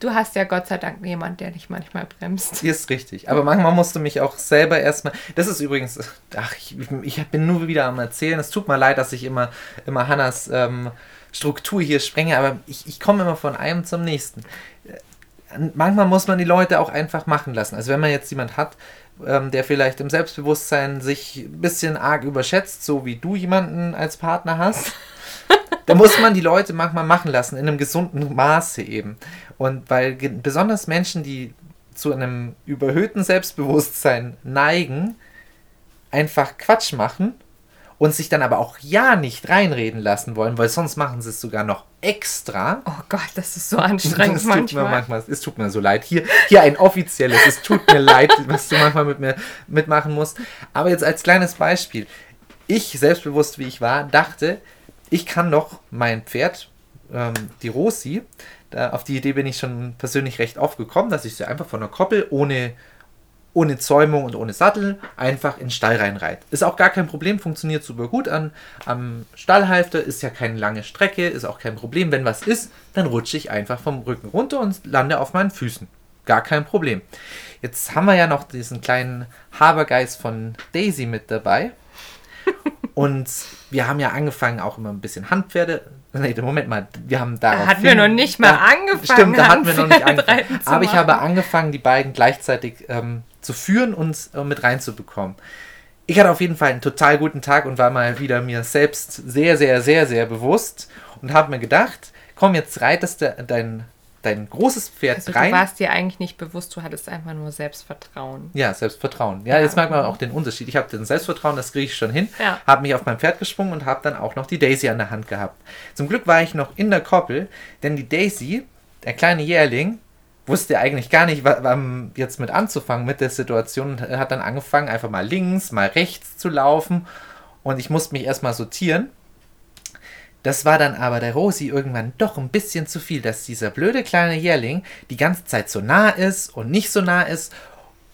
Du hast ja Gott sei Dank jemand, der dich manchmal bremst. Ist richtig. Aber manchmal musst du mich auch selber erstmal. Das ist übrigens. Ach, ich, ich bin nur wieder am Erzählen. Es tut mir leid, dass ich immer, immer Hannas ähm, Struktur hier sprenge, aber ich, ich komme immer von einem zum nächsten. Manchmal muss man die Leute auch einfach machen lassen. Also wenn man jetzt jemand hat, ähm, der vielleicht im Selbstbewusstsein sich ein bisschen arg überschätzt, so wie du jemanden als Partner hast, da muss man die Leute manchmal machen lassen, in einem gesunden Maße eben. Und weil besonders Menschen, die zu einem überhöhten Selbstbewusstsein neigen, einfach Quatsch machen und sich dann aber auch ja nicht reinreden lassen wollen, weil sonst machen sie es sogar noch extra. Oh Gott, das ist so anstrengend Es tut manchmal. mir manchmal, es tut mir so leid. Hier, hier ein offizielles, es tut mir leid, was du manchmal mit mir mitmachen musst. Aber jetzt als kleines Beispiel. Ich, selbstbewusst wie ich war, dachte, ich kann doch mein Pferd, ähm, die Rosi, da, auf die Idee bin ich schon persönlich recht oft gekommen, dass ich sie einfach von der Koppel ohne, ohne Zäumung und ohne Sattel einfach in den Stall reinreite. Ist auch gar kein Problem, funktioniert super gut an, am Stallhalfter, ist ja keine lange Strecke, ist auch kein Problem. Wenn was ist, dann rutsche ich einfach vom Rücken runter und lande auf meinen Füßen. Gar kein Problem. Jetzt haben wir ja noch diesen kleinen Habergeist von Daisy mit dabei. Und wir haben ja angefangen, auch immer ein bisschen Handpferde. Nee, Moment mal, wir haben da. Da hatten wir noch nicht mal angefangen, Stimmt, da hatten wir noch nicht angefangen. Aber ich habe angefangen, die beiden gleichzeitig ähm, zu führen und äh, mit reinzubekommen. Ich hatte auf jeden Fall einen total guten Tag und war mal wieder mir selbst sehr, sehr, sehr, sehr bewusst und habe mir gedacht, komm, jetzt reitest du dein, dein großes Pferd Also rein. du warst dir eigentlich nicht bewusst, du hattest einfach nur Selbstvertrauen. Ja, Selbstvertrauen. Ja, jetzt merkt man auch den Unterschied. Ich habe den Selbstvertrauen, das kriege ich schon hin. Ja. Habe mich auf mein Pferd gesprungen und habe dann auch noch die Daisy an der Hand gehabt. Zum Glück war ich noch in der Koppel, denn die Daisy, der kleine Jährling, wusste eigentlich gar nicht, wa- wa- jetzt mit anzufangen mit der Situation und hat dann angefangen, einfach mal links, mal rechts zu laufen. Und ich musste mich erstmal sortieren. Das war dann aber der Rosi irgendwann doch ein bisschen zu viel, dass dieser blöde kleine Jährling die ganze Zeit so nah ist und nicht so nah ist.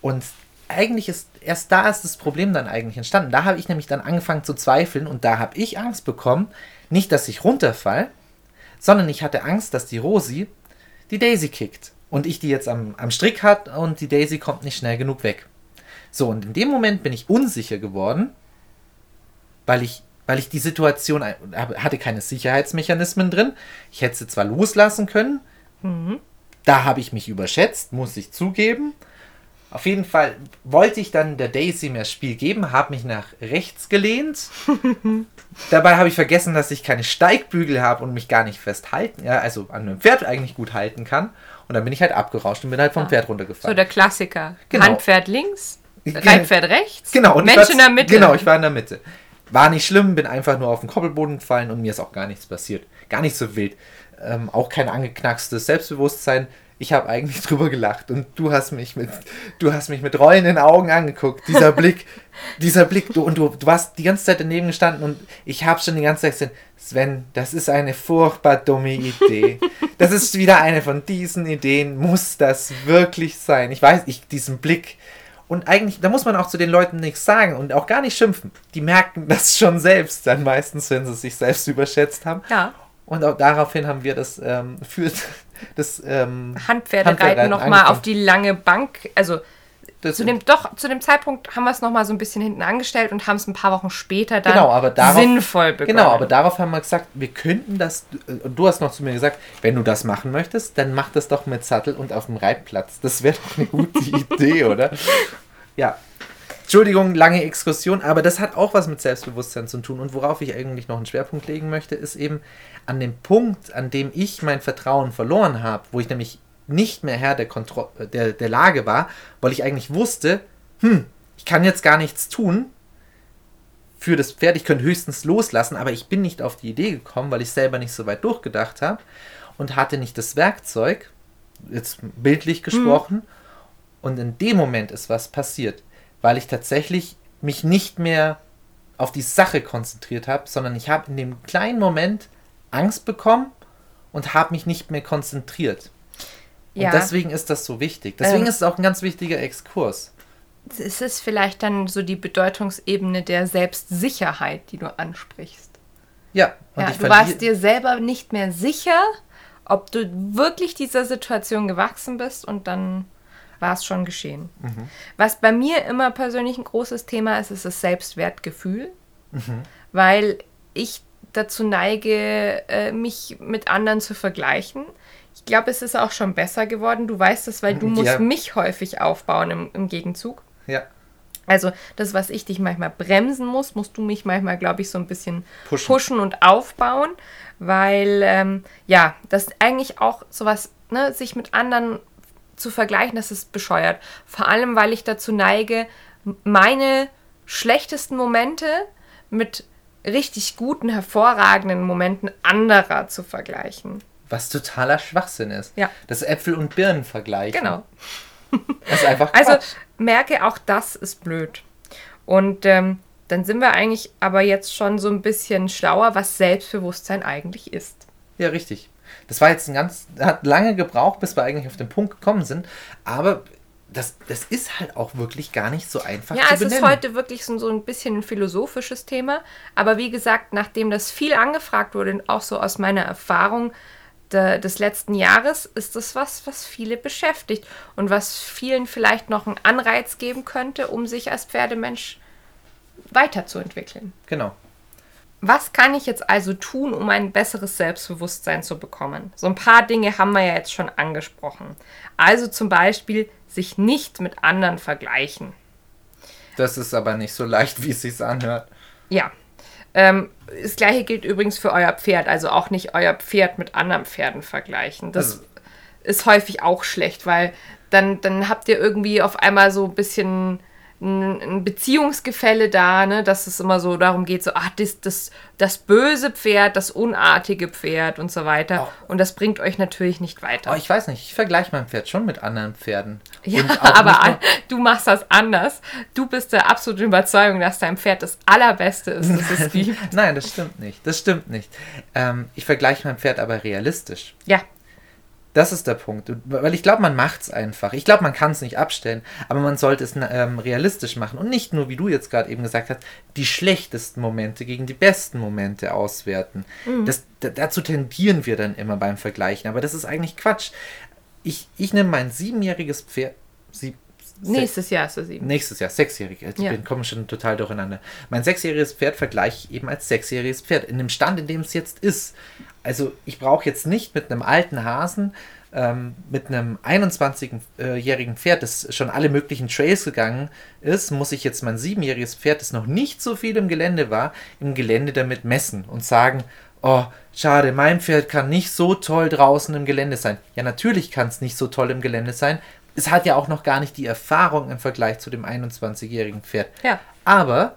Und eigentlich ist erst da ist das Problem dann eigentlich entstanden. Da habe ich nämlich dann angefangen zu zweifeln und da habe ich Angst bekommen, nicht, dass ich runterfall, sondern ich hatte Angst, dass die Rosi die Daisy kickt und ich die jetzt am, am Strick hat und die Daisy kommt nicht schnell genug weg. So, und in dem Moment bin ich unsicher geworden, weil ich, weil ich die Situation hatte keine Sicherheitsmechanismen drin. Ich hätte sie zwar loslassen können, mhm. da habe ich mich überschätzt, muss ich zugeben. Auf jeden Fall wollte ich dann der Daisy mehr Spiel geben, habe mich nach rechts gelehnt. Dabei habe ich vergessen, dass ich keine Steigbügel habe und mich gar nicht festhalten, ja, also an einem Pferd eigentlich gut halten kann. Und dann bin ich halt abgerauscht und bin halt vom ja. Pferd runtergefallen. So der Klassiker. Genau. Handpferd links, Reitpferd rechts, genau, und Mensch in der Mitte. Genau, ich war in der Mitte. War nicht schlimm, bin einfach nur auf den Koppelboden gefallen und mir ist auch gar nichts passiert. Gar nicht so wild. Ähm, auch kein angeknackstes Selbstbewusstsein ich habe eigentlich drüber gelacht und du hast mich mit, du hast mich mit rollenden Augen angeguckt. Dieser Blick, dieser Blick, du und du, du warst die ganze Zeit daneben gestanden und ich habe schon die ganze Zeit gesagt, Sven, das ist eine furchtbar dumme Idee. Das ist wieder eine von diesen Ideen. Muss das wirklich sein? Ich weiß, ich diesen Blick. Und eigentlich, da muss man auch zu den Leuten nichts sagen und auch gar nicht schimpfen. Die merken das schon selbst dann meistens, wenn sie sich selbst überschätzt haben. Ja. Und auch daraufhin haben wir das ähm, für das ähm, Handpferdereiten nochmal auf die lange Bank. Also zu dem, doch, zu dem Zeitpunkt haben wir es nochmal so ein bisschen hinten angestellt und haben es ein paar Wochen später dann genau, aber darauf, sinnvoll begonnen. Genau, aber darauf haben wir gesagt, wir könnten das, und du hast noch zu mir gesagt, wenn du das machen möchtest, dann mach das doch mit Sattel und auf dem Reitplatz. Das wäre doch eine gute Idee, oder? Ja, Entschuldigung, lange Exkursion, aber das hat auch was mit Selbstbewusstsein zu tun. Und worauf ich eigentlich noch einen Schwerpunkt legen möchte, ist eben an dem Punkt, an dem ich mein Vertrauen verloren habe, wo ich nämlich nicht mehr Herr der, Kontro der, der Lage war, weil ich eigentlich wusste, hm, ich kann jetzt gar nichts tun für das Pferd, ich könnte höchstens loslassen, aber ich bin nicht auf die Idee gekommen, weil ich selber nicht so weit durchgedacht habe und hatte nicht das Werkzeug, jetzt bildlich gesprochen, mhm. und in dem Moment ist was passiert weil ich tatsächlich mich nicht mehr auf die Sache konzentriert habe, sondern ich habe in dem kleinen Moment Angst bekommen und habe mich nicht mehr konzentriert. Ja. Und deswegen ist das so wichtig. Deswegen ähm, ist es auch ein ganz wichtiger Exkurs. Es ist vielleicht dann so die Bedeutungsebene der Selbstsicherheit, die du ansprichst. Ja, ja du warst dir selber nicht mehr sicher, ob du wirklich dieser Situation gewachsen bist und dann war es schon geschehen. Mhm. Was bei mir immer persönlich ein großes Thema ist, ist das Selbstwertgefühl, mhm. weil ich dazu neige, äh, mich mit anderen zu vergleichen. Ich glaube, es ist auch schon besser geworden. Du weißt es, weil du ja. musst mich häufig aufbauen im, im Gegenzug. Ja. Also das, was ich dich manchmal bremsen muss, musst du mich manchmal, glaube ich, so ein bisschen pushen, pushen und aufbauen, weil ähm, ja, das eigentlich auch sowas, ne, sich mit anderen zu vergleichen, das ist bescheuert. Vor allem, weil ich dazu neige, meine schlechtesten Momente mit richtig guten, hervorragenden Momenten anderer zu vergleichen. Was totaler Schwachsinn ist. Ja. Das Äpfel und Birnen vergleichen. Genau. Das ist einfach also, Quatsch. Also merke, auch das ist blöd. Und ähm, dann sind wir eigentlich aber jetzt schon so ein bisschen schlauer, was Selbstbewusstsein eigentlich ist. Ja, richtig. Das war jetzt ein ganz, hat lange gebraucht, bis wir eigentlich auf den Punkt gekommen sind, aber das, das ist halt auch wirklich gar nicht so einfach ja, zu benennen. Ja, es ist heute wirklich so, so ein bisschen ein philosophisches Thema, aber wie gesagt, nachdem das viel angefragt wurde, auch so aus meiner Erfahrung de, des letzten Jahres, ist das was, was viele beschäftigt und was vielen vielleicht noch einen Anreiz geben könnte, um sich als Pferdemensch weiterzuentwickeln. Genau. Was kann ich jetzt also tun, um ein besseres Selbstbewusstsein zu bekommen? So ein paar Dinge haben wir ja jetzt schon angesprochen. Also zum Beispiel sich nicht mit anderen vergleichen. Das ist aber nicht so leicht, wie es sich anhört. Ja. Ähm, das gleiche gilt übrigens für euer Pferd. Also auch nicht euer Pferd mit anderen Pferden vergleichen. Das also, ist häufig auch schlecht, weil dann, dann habt ihr irgendwie auf einmal so ein bisschen ein Beziehungsgefälle da, ne, dass es immer so darum geht, so, ach, das, das, das böse Pferd, das unartige Pferd und so weiter. Oh. Und das bringt euch natürlich nicht weiter. Oh, ich weiß nicht, ich vergleiche mein Pferd schon mit anderen Pferden. Ja, aber du machst das anders. Du bist der absoluten Überzeugung, dass dein Pferd das Allerbeste ist, das es gibt. Nein, das stimmt nicht. Das stimmt nicht. Ähm, ich vergleiche mein Pferd aber realistisch. Ja, das ist der Punkt. Weil ich glaube, man macht es einfach. Ich glaube, man kann es nicht abstellen, aber man sollte es ähm, realistisch machen und nicht nur, wie du jetzt gerade eben gesagt hast, die schlechtesten Momente gegen die besten Momente auswerten. Mhm. Das, dazu tendieren wir dann immer beim Vergleichen, aber das ist eigentlich Quatsch. ich, ich nehme mein siebenjähriges Pferd. Sieb, Nächstes Jahr ist er sieben. Nächstes Jahr, sechsjährig. Ich Ja. bin komme schon total durcheinander. Mein sechsjähriges Pferd vergleiche ich eben als sechsjähriges Pferd, in dem Stand, in dem es jetzt ist. Also ich brauche jetzt nicht mit einem alten Hasen, ähm, mit einem 21-jährigen Pferd, das schon alle möglichen Trails gegangen ist, muss ich jetzt mein siebenjähriges Pferd, das noch nicht so viel im Gelände war, im Gelände damit messen und sagen, oh, schade, mein Pferd kann nicht so toll draußen im Gelände sein. Ja, natürlich kann es nicht so toll im Gelände sein. Es hat ja auch noch gar nicht die Erfahrung im Vergleich zu dem 21-jährigen Pferd. Ja. Aber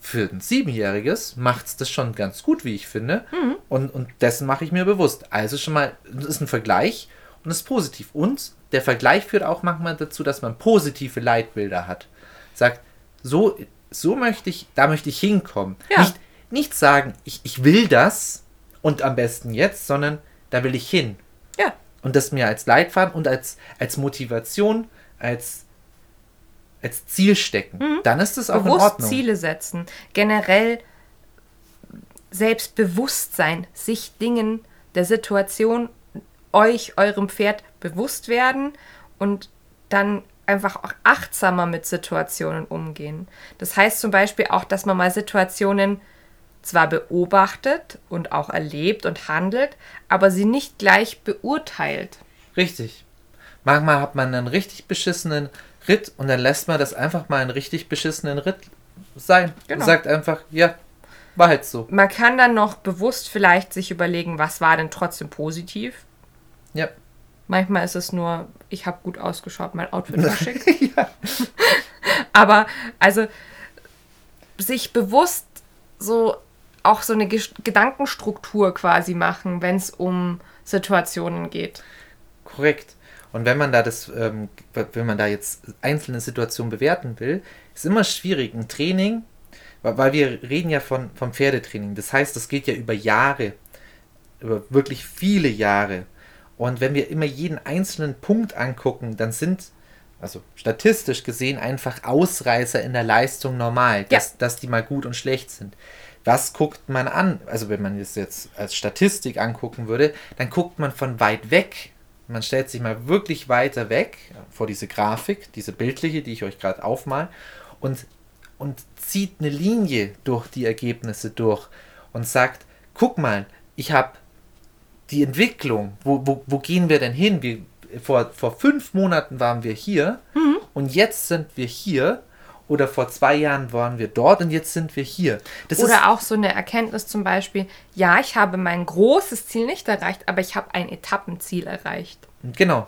für ein Siebenjähriges macht es das schon ganz gut, wie ich finde. Und, und dessen mache ich mir bewusst. Also schon mal, das ist ein Vergleich und ist positiv. Und der Vergleich führt auch manchmal dazu, dass man positive Leitbilder hat. Sagt, so, so möchte ich, da möchte ich hinkommen. Ja. Nicht, nicht sagen, ich, ich will das und am besten jetzt, sondern da will ich hin. Ja. Und das mir als Leitfaden und als, als Motivation, als, als Ziel stecken. Dann ist das auch in Bewusst Ordnung. Ziele setzen. Generell Selbstbewusstsein, sich Dingen der Situation, euch, eurem Pferd bewusst werden und dann einfach auch achtsamer mit Situationen umgehen. Das heißt zum Beispiel auch, dass man mal Situationen zwar beobachtet und auch erlebt und handelt, aber sie nicht gleich beurteilt. Richtig. Manchmal hat man einen richtig beschissenen Ritt und dann lässt man das einfach mal einen richtig beschissenen Ritt sein. Genau. Und sagt einfach, ja, war halt so. Man kann dann noch bewusst vielleicht sich überlegen, was war denn trotzdem positiv. Ja. Manchmal ist es nur, ich habe gut ausgeschaut, mein Outfit war schick. Aber also sich bewusst so auch so eine Ges- Gedankenstruktur quasi machen, wenn es um Situationen geht. Korrekt. Und wenn man da das, ähm, wenn man da jetzt einzelne Situationen bewerten will, ist immer schwierig. Ein Training, weil weil wir reden ja von, vom Pferdetraining. Das heißt, das geht ja über Jahre, über wirklich viele Jahre. Und wenn wir immer jeden einzelnen Punkt angucken, dann sind, also statistisch gesehen, einfach Ausreißer in der Leistung normal, dass, dass die mal gut und schlecht sind. Was guckt man an? Also wenn man das jetzt als Statistik angucken würde, dann guckt man von weit weg. Man stellt sich mal wirklich weiter weg vor diese Grafik, diese bildliche, die ich euch gerade aufmal, und, und zieht eine Linie durch die Ergebnisse durch und sagt, guck mal, ich habe die Entwicklung, wo, wo, wo gehen wir denn hin? Wir, vor, vor fünf Monaten waren wir hier und jetzt sind wir hier. Oder vor zwei Jahren waren wir dort und jetzt sind wir hier. Das Oder auch so eine Erkenntnis zum Beispiel, ja, ich habe mein großes Ziel nicht erreicht, aber ich habe ein Etappenziel erreicht. Genau.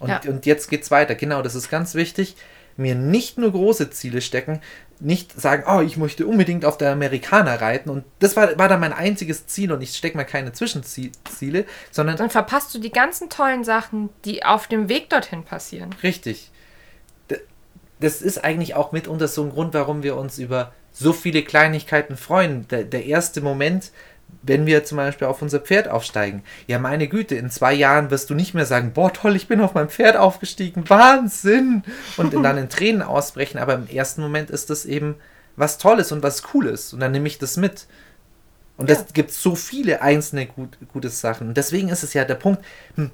Und, Ja. und jetzt geht's weiter. Genau, das ist ganz wichtig. Mir nicht nur große Ziele stecken, nicht sagen, oh, ich möchte unbedingt auf der Amerikaner reiten und das war, war dann mein einziges Ziel und ich stecke mal keine Zwischenziele, sondern Dann verpasst du die ganzen tollen Sachen, die auf dem Weg dorthin passieren. Richtig. Das ist eigentlich auch mitunter so ein Grund, warum wir uns über so viele Kleinigkeiten freuen. Der, der erste Moment, wenn wir zum Beispiel auf unser Pferd aufsteigen. Ja, meine Güte, in zwei Jahren wirst du nicht mehr sagen, boah, toll, ich bin auf mein Pferd aufgestiegen, Wahnsinn! Und dann in Tränen ausbrechen. Aber im ersten Moment ist das eben was Tolles und was Cooles. Und dann nehme ich das mit. Und das Ja. gibt so viele einzelne gut, gute Sachen. Und deswegen ist es ja der Punkt, hm,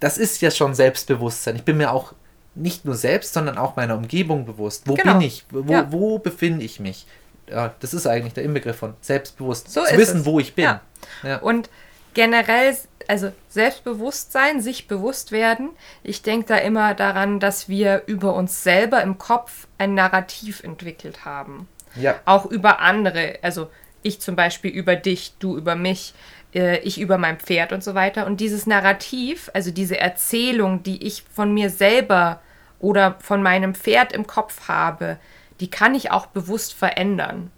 das ist ja schon Selbstbewusstsein. Ich bin mir auch nicht nur selbst, sondern auch meiner Umgebung bewusst. Wo Genau. bin ich? Wo, Ja. wo befinde ich mich? Ja, das ist eigentlich der Inbegriff von selbstbewusst. So Zu wissen, es. wo ich bin. Ja. Ja. Und generell, also Selbstbewusstsein, sich bewusst werden. Ich denke da immer daran, dass wir über uns selber im Kopf ein Narrativ entwickelt haben. ja. Auch über andere. Also ich zum Beispiel über dich, du über mich, äh, ich über mein Pferd und so weiter. Und dieses Narrativ, also diese Erzählung, die ich von mir selber oder von meinem Pferd im Kopf habe, die kann ich auch bewusst verändern.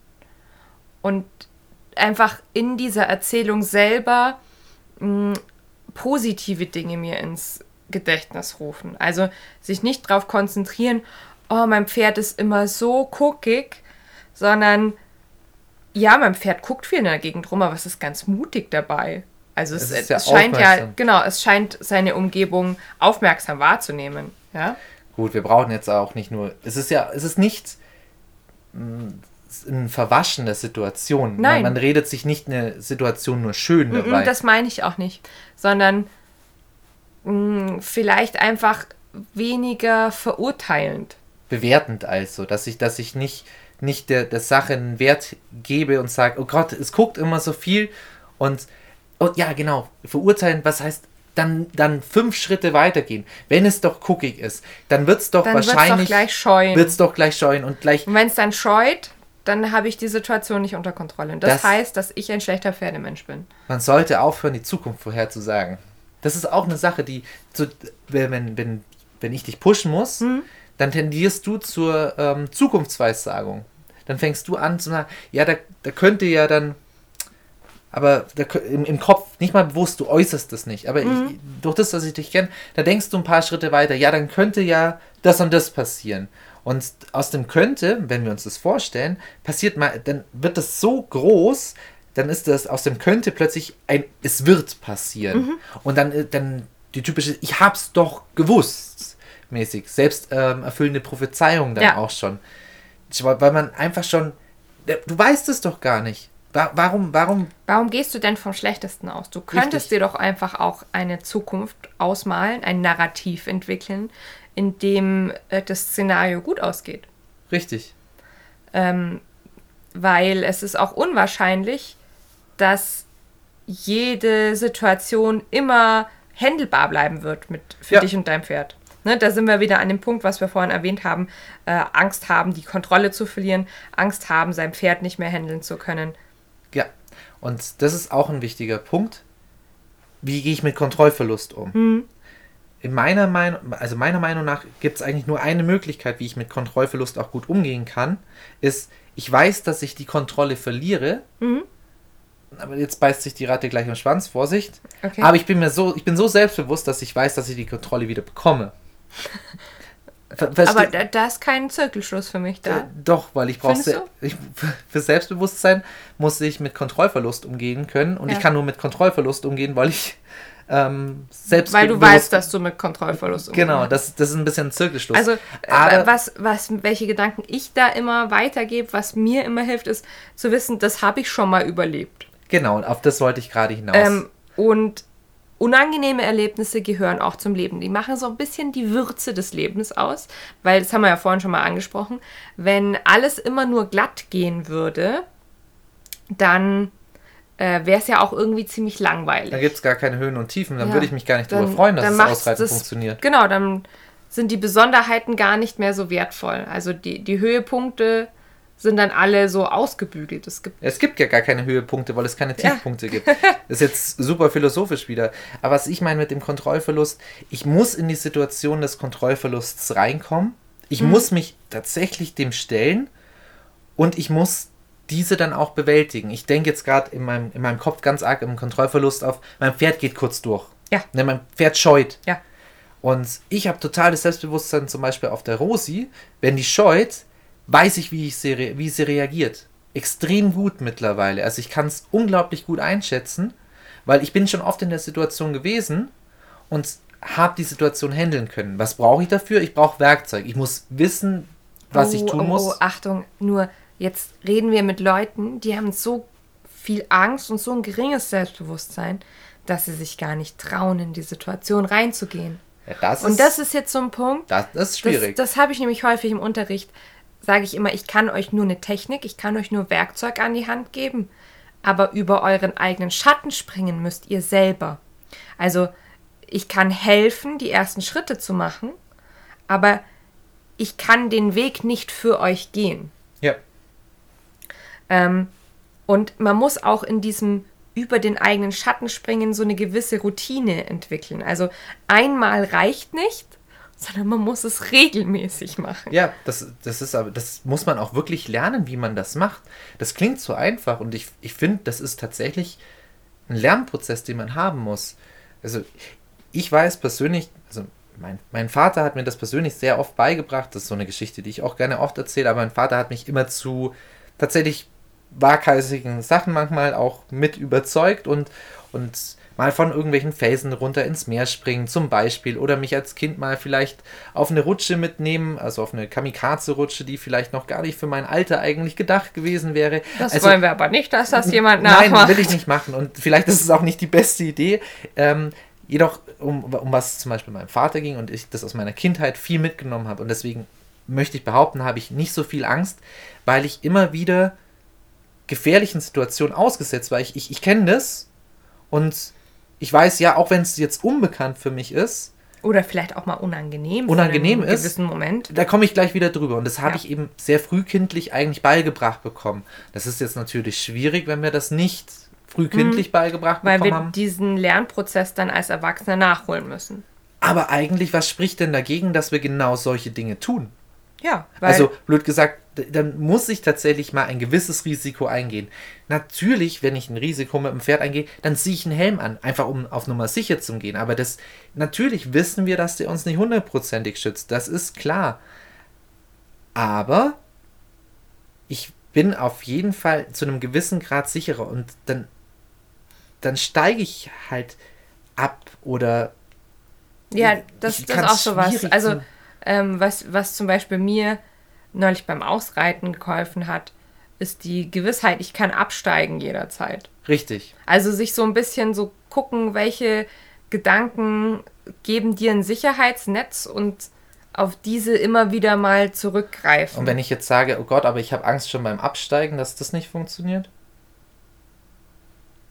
Und einfach in dieser Erzählung selber mh, positive Dinge mir ins Gedächtnis rufen. Also sich nicht darauf konzentrieren, oh, mein Pferd ist immer so guckig, sondern ja, mein Pferd guckt viel in der Gegend rum, aber es ist ganz mutig dabei. Also es, Es es scheint ja, genau, es scheint seine Umgebung aufmerksam wahrzunehmen. Ja, Gut, wir brauchen jetzt auch nicht nur. Es ist ja, es ist nicht mh, ein Verwaschen der Situation. Nein. Man, man redet sich nicht eine Situation nur schön dabei. Mm, Das meine ich auch nicht, sondern mh, vielleicht einfach weniger verurteilend. Bewertend also, dass ich, dass ich nicht, nicht der, der Sache einen Wert gebe und sage, oh Gott, es guckt immer so viel und, und ja, genau, verurteilen, was heißt dann, dann fünf Schritte weitergehen. Wenn es doch guckig ist, dann wird es doch Dann wird's doch wahrscheinlich. gleich scheuen. Wird es doch gleich scheuen und gleich. Und wenn es dann scheut, dann habe ich die Situation nicht unter Kontrolle. Und das, Das- heißt, dass ich ein schlechter Pferdemensch bin. Man sollte aufhören, die Zukunft vorherzusagen. Das ist auch eine Sache, die, zu, wenn, wenn, wenn, wenn ich dich pushen muss, Mhm. Dann tendierst du zur ähm, Zukunftsweissagung. Dann fängst du an zu sagen, ja, da, da könnte ja dann, aber da, im, im Kopf, nicht mal bewusst, du äußerst das nicht, aber Mhm. ich, durch das, dass ich dich kenne, da denkst du ein paar Schritte weiter, ja, dann könnte ja das und das passieren. Und aus dem könnte, wenn wir uns das vorstellen, passiert mal, dann wird das so groß, dann ist das aus dem könnte plötzlich ein es wird passieren. Mhm. Und dann, äh, dann die typische, ich hab's doch gewusst, mäßig. Selbst ähm, erfüllende Prophezeiung dann Ja. auch schon. Weil man einfach schon, du weißt es doch gar nicht. Wa- Warum, warum Warum gehst du denn vom Schlechtesten aus? Du könntest Richtig. dir doch einfach auch eine Zukunft ausmalen, ein Narrativ entwickeln, in dem äh, das Szenario gut ausgeht. richtig? Ähm, weil es ist auch unwahrscheinlich, dass jede Situation immer händelbar bleiben wird mit, für Ja. dich und dein Pferd. Ne, da sind wir wieder an dem Punkt, was wir vorhin erwähnt haben. Äh, Angst haben, die Kontrolle zu verlieren, Angst haben, sein Pferd nicht mehr handeln zu können. Ja. Und das ist auch ein wichtiger Punkt. Wie gehe ich mit Kontrollverlust um? In meiner Meinung, also meiner Meinung nach gibt es eigentlich nur eine Möglichkeit, wie ich mit Kontrollverlust auch gut umgehen kann, ist, ich weiß, dass ich die Kontrolle verliere. Aber jetzt beißt sich die Ratte gleich im Schwanz, Vorsicht. Okay. Aber ich bin mir so, ich bin so selbstbewusst, dass ich weiß, dass ich die Kontrolle wieder bekomme. Verste- Aber da, da ist kein Zirkelschluss für mich Äh, da. Doch, weil ich brauche für Selbstbewusstsein muss ich mit Kontrollverlust umgehen können und Ja. ich kann nur mit Kontrollverlust umgehen, weil ich ähm, selbst Weil du weißt, dass du mit Kontrollverlust genau, umgehst. das, das ist ein bisschen ein Zirkelschluss. Also, Aber- äh, was, was, welche Gedanken ich da immer weitergebe, was mir immer hilft, ist zu wissen, das habe ich schon mal überlebt. genau, und auf das wollte ich gerade hinaus. Ähm, und unangenehme Erlebnisse gehören auch zum Leben. Die machen so ein bisschen die Würze des Lebens aus, weil das haben wir ja vorhin schon mal angesprochen. Wenn alles immer nur glatt gehen würde, dann äh, wäre es ja auch irgendwie ziemlich langweilig. da gibt es gar keine Höhen und Tiefen, dann Ja, würde ich mich gar nicht darüber freuen, dass es macht's ausreichend das- funktioniert. Genau, dann sind die Besonderheiten gar nicht mehr so wertvoll. Also die, die Höhepunkte sind dann alle so ausgebügelt. Es gibt Es gibt ja gar keine Höhepunkte, weil es keine Ja. Tiefpunkte gibt. Das ist jetzt super philosophisch wieder. Aber was ich meine mit dem Kontrollverlust, ich muss in die Situation des Kontrollverlusts reinkommen. Ich Mhm. muss mich tatsächlich dem stellen und ich muss diese dann auch bewältigen. Ich denke jetzt gerade in meinem, in meinem Kopf ganz arg im Kontrollverlust auf, mein Pferd geht kurz durch. Ja. Ne, mein Pferd scheut. ja Und ich habe totales Selbstbewusstsein zum Beispiel auf der Rosi. Wenn die scheut, weiß ich, wie, ich sie, wie sie reagiert. Extrem gut mittlerweile. Also ich kann es unglaublich gut einschätzen, weil ich bin schon oft in der Situation gewesen und habe die Situation handeln können. Was brauche ich dafür? Ich brauche Werkzeug. Ich muss wissen, was ich Oh, tun oh, muss. Oh, Achtung, nur jetzt reden wir mit Leuten, die haben so viel Angst und so ein geringes Selbstbewusstsein, dass sie sich gar nicht trauen, in die Situation reinzugehen. Ja, das ist, Und das ist jetzt so ein Punkt, das, das ist das, schwierig. das habe ich nämlich häufig im Unterricht, sage ich immer, ich kann euch nur eine Technik, ich kann euch nur Werkzeug an die Hand geben, aber über euren eigenen Schatten springen müsst ihr selber. Also ich kann helfen, die ersten Schritte zu machen, aber ich kann den Weg nicht für euch gehen. ja. Ähm, und man muss auch in diesem über den eigenen Schatten springen so eine gewisse Routine entwickeln. Also einmal reicht nicht, sondern man muss es regelmäßig machen. Ja, das, das ist aber, das muss man auch wirklich lernen, wie man das macht. Das klingt so einfach und ich, ich finde, das ist tatsächlich ein Lernprozess, den man haben muss. Also ich weiß persönlich, also mein, mein Vater hat mir das persönlich sehr oft beigebracht. Das ist so eine Geschichte, die ich auch gerne oft erzähle, aber mein Vater hat mich immer zu tatsächlich waghalsigen Sachen manchmal auch mit überzeugt und, und mal von irgendwelchen Felsen runter ins Meer springen zum Beispiel oder mich als Kind mal vielleicht auf eine Rutsche mitnehmen, also auf eine Kamikaze-Rutsche, die vielleicht noch gar nicht für mein Alter eigentlich gedacht gewesen wäre. Das also, wollen wir aber nicht, dass das jemand nachmacht. Nein, will ich nicht machen und vielleicht ist es auch nicht die beste Idee. Ähm, Jedoch, um, um was zum Beispiel meinem Vater ging und ich das aus meiner Kindheit viel mitgenommen habe und deswegen möchte ich behaupten, habe ich nicht so viel Angst, weil ich immer wieder gefährlichen Situationen ausgesetzt war. Ich, ich, ich kenne das und ich weiß ja, auch wenn es jetzt unbekannt für mich ist, Oder vielleicht auch mal unangenehm. Unangenehm ist. gewissen Moment. da komme ich gleich wieder drüber. Und das habe Ja. ich eben sehr frühkindlich eigentlich beigebracht bekommen. Das ist jetzt natürlich schwierig, wenn wir das nicht frühkindlich beigebracht Mhm. Weil bekommen wir haben. diesen Lernprozess dann als Erwachsene nachholen müssen. Aber eigentlich, was spricht denn dagegen, dass wir genau solche Dinge tun? Ja, Also, blöd gesagt, dann muss ich tatsächlich mal ein gewisses Risiko eingehen. Natürlich, wenn ich ein Risiko mit dem Pferd eingehe, dann ziehe ich einen Helm an, einfach um auf Nummer sicher zu gehen. Aber das, natürlich wissen wir, dass der uns nicht hundertprozentig schützt. Das ist klar. Aber ich bin auf jeden Fall zu einem gewissen Grad sicherer und dann, dann steige ich halt ab oder Ja, das, ist auch so was. schwierig Also, ähm, was, was zum Beispiel mir neulich beim Ausreiten geholfen hat, ist die Gewissheit, ich kann absteigen jederzeit. richtig. Also sich so ein bisschen so gucken, welche Gedanken geben dir ein Sicherheitsnetz und auf diese immer wieder mal zurückgreifen. Und wenn ich jetzt sage, oh Gott, aber ich habe Angst schon beim Absteigen, dass das nicht funktioniert?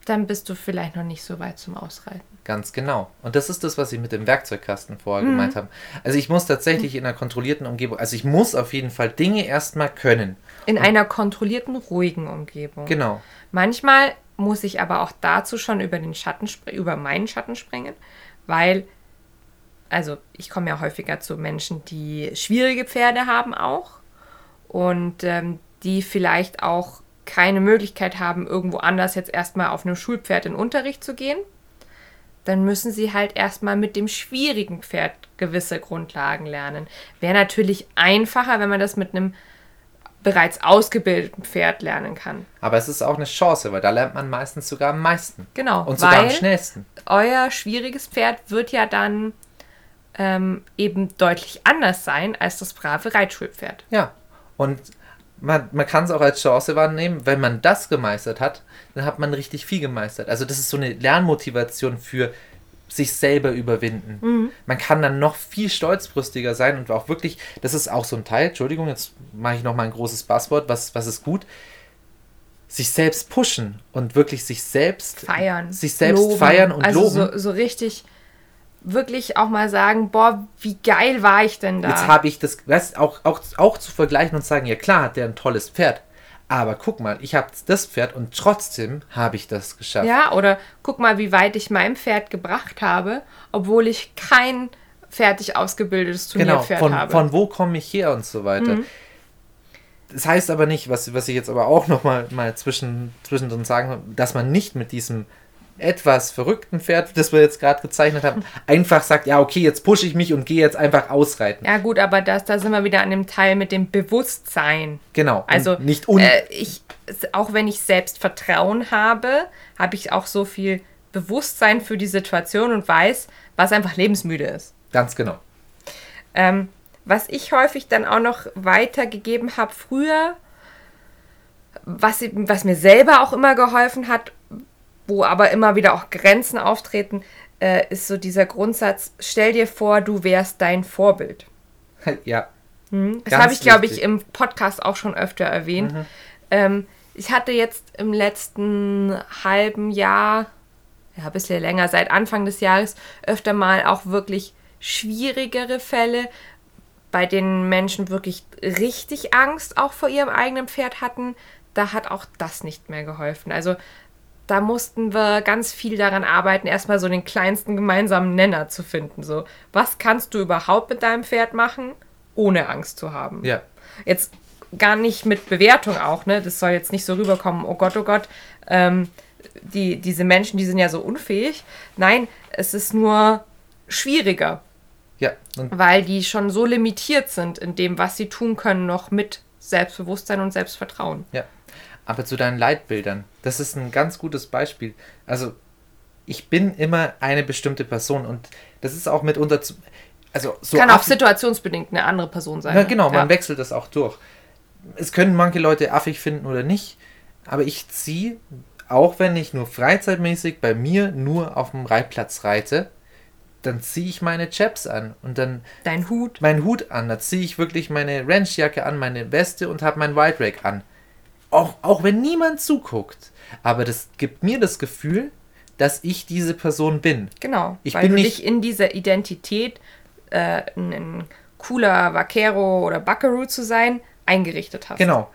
Dann bist du vielleicht noch nicht so weit zum Ausreiten. Ganz genau. Und das ist das, was ich mit dem Werkzeugkasten vorher Mhm. gemeint habe. Also ich muss tatsächlich in einer kontrollierten Umgebung, also ich muss auf jeden Fall Dinge erstmal können. In einer kontrollierten, ruhigen Umgebung. Genau. Manchmal muss ich aber auch dazu schon über den Schatten über meinen Schatten springen, weil also ich komme ja häufiger zu Menschen, die schwierige Pferde haben auch und ähm, die vielleicht auch keine Möglichkeit haben, irgendwo anders jetzt erstmal auf einem Schulpferd in Unterricht zu gehen. Dann müssen sie halt erstmal mit dem schwierigen Pferd gewisse Grundlagen lernen. Wäre natürlich einfacher, wenn man das mit einem bereits ausgebildeten Pferd lernen kann. Aber es ist auch eine Chance, weil da lernt man meistens sogar am meisten. Genau, Und sogar am schnellsten. euer schwieriges Pferd wird ja dann ähm, eben deutlich anders sein als das brave Reitschulpferd. Ja. Und man, man kann es auch als Chance wahrnehmen, wenn man das gemeistert hat, dann hat man richtig viel gemeistert. Also das ist so eine Lernmotivation für sich selber überwinden. Mhm. Man kann dann noch viel stolzbrüstiger sein und auch wirklich, das ist auch so ein Teil, Entschuldigung, jetzt mache ich noch mal ein großes Passwort, was, was ist gut? Sich selbst pushen und wirklich sich selbst Feiern. sich selbst loben. feiern und also loben. So, so richtig, wirklich auch mal sagen, boah, wie geil war ich denn da? Jetzt habe ich das, weißt, auch, auch, auch zu vergleichen und sagen, ja klar, hat der ein tolles Pferd. Aber guck mal, ich habe das Pferd und trotzdem habe ich das geschafft. ja, oder guck mal, wie weit ich mein Pferd gebracht habe, obwohl ich kein fertig ausgebildetes genau, Turnierpferd von, habe. von wo komme ich her und so weiter. Mhm. Das heißt aber nicht, was, was ich jetzt aber auch noch mal, mal zwischen, zwischendrin sagen will, dass man nicht mit diesem etwas verrückten Pferd, das wir jetzt gerade gezeichnet haben, einfach sagt, ja, okay, jetzt pushe ich mich und gehe jetzt einfach ausreiten. ja gut, aber das, da sind wir wieder an dem Teil mit dem Bewusstsein. Genau. und Also nicht un äh, ich, auch wenn ich Selbstvertrauen habe, habe ich auch so viel Bewusstsein für die Situation und weiß, was einfach lebensmüde ist. ganz genau. Ähm, was ich häufig dann auch noch weitergegeben habe früher, was, was mir selber auch immer geholfen hat, wo aber immer wieder auch Grenzen auftreten, äh, ist so dieser Grundsatz, stell dir vor, du wärst dein Vorbild. ja. Das Ganz habe ich, glaube ich, im Podcast auch schon öfter erwähnt. Ähm, ich hatte jetzt im letzten halben Jahr, ja, ein bisschen länger, seit Anfang des Jahres, öfter mal auch wirklich schwierigere Fälle, bei denen Menschen wirklich richtig Angst auch vor ihrem eigenen Pferd hatten. Da hat auch das nicht mehr geholfen. Also da mussten wir ganz viel daran arbeiten, erstmal so den kleinsten gemeinsamen Nenner zu finden. So, was kannst du überhaupt mit deinem Pferd machen, ohne Angst zu haben? Ja. Jetzt gar nicht mit Bewertung auch, ne? Das soll jetzt nicht so rüberkommen, oh Gott, oh Gott, ähm, die, diese Menschen, die sind ja so unfähig. Nein, es ist nur schwieriger, Ja. Weil die schon so limitiert sind in dem, was sie tun können, noch mit Selbstbewusstsein und Selbstvertrauen. Ja, aber zu deinen Leitbildern, das ist ein ganz gutes Beispiel. Also, ich bin immer eine bestimmte Person und das ist auch mitunter zu. Also, so Kann auch situationsbedingt eine andere Person sein. Ja, ne? genau, man Ja. wechselt das auch durch. Es können manche Leute affig finden oder nicht, aber ich ziehe, auch wenn ich nur freizeitmäßig bei mir nur auf dem Reitplatz reite, dann ziehe ich meine Chaps an und dann Dein Hut. meinen Hut an. Da ziehe ich wirklich meine Ranchjacke an, meine Weste und habe mein White Rack an. Auch, auch wenn niemand zuguckt. Aber das gibt mir das Gefühl, dass ich diese Person bin. Genau. Ich weil bin du nicht- dich in dieser Identität, äh, ein, ein cooler Vaquero oder Buckaroo zu sein, eingerichtet hast. Genau.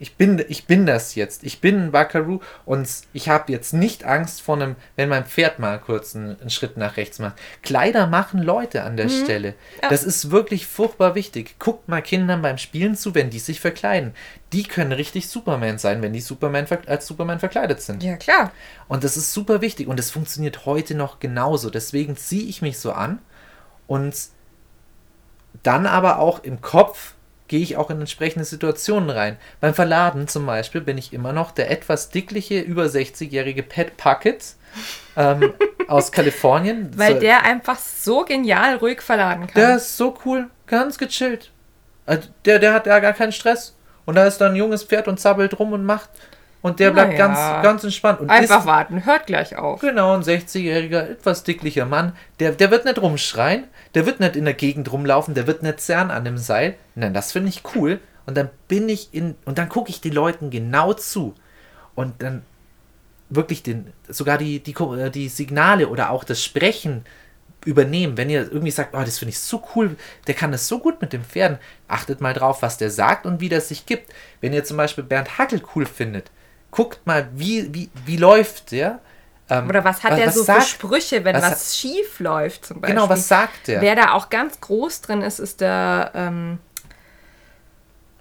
Ich bin, ich bin das jetzt. Ich bin ein Buckaroo und ich habe jetzt nicht Angst vor einem, wenn mein Pferd mal kurz einen, einen Schritt nach rechts macht. Kleider machen Leute an der Stelle. Mhm. Ja. Das ist wirklich furchtbar wichtig. Guckt mal Kindern beim Spielen zu, wenn die sich verkleiden. Die können richtig Superman sein, wenn die Superman als Superman verkleidet sind. Ja, klar. Und das ist super wichtig und es funktioniert heute noch genauso. Deswegen ziehe ich mich so an und dann aber auch im Kopf gehe ich auch in entsprechende Situationen rein. Beim Verladen zum Beispiel bin ich immer noch der etwas dickliche, über 60-jährige Pat Puckett ähm, aus Kalifornien. Weil So- der einfach so genial ruhig verladen kann. der ist so cool, ganz gechillt. Also Der, der hat ja gar keinen Stress. Und da ist da ein junges Pferd und zappelt rum und macht. Und der bleibt Naja. ganz, ganz entspannt. Und einfach ist, warten, hört gleich auf. Genau, ein 60-jähriger, etwas dicklicher Mann, der, der wird nicht rumschreien, der wird nicht in der Gegend rumlaufen, der wird nicht zerren an dem Seil. Nein, das finde ich cool. Und dann bin ich in, und dann gucke ich die Leuten genau zu. Und dann wirklich den, sogar die, die, äh, die Signale oder auch das Sprechen übernehmen. Wenn ihr irgendwie sagt, oh, das finde ich so cool, der kann das so gut mit den Pferden, achtet mal drauf, was der sagt und wie das sich gibt. Wenn ihr zum Beispiel Bernd Hackel cool findet, guckt mal, wie, wie, wie läuft der. Ähm, Oder was hat der so sagt- für Sprüche, wenn was was, schief läuft zum Beispiel? Genau, was sagt der? Wer da auch ganz groß drin ist, ist der ähm,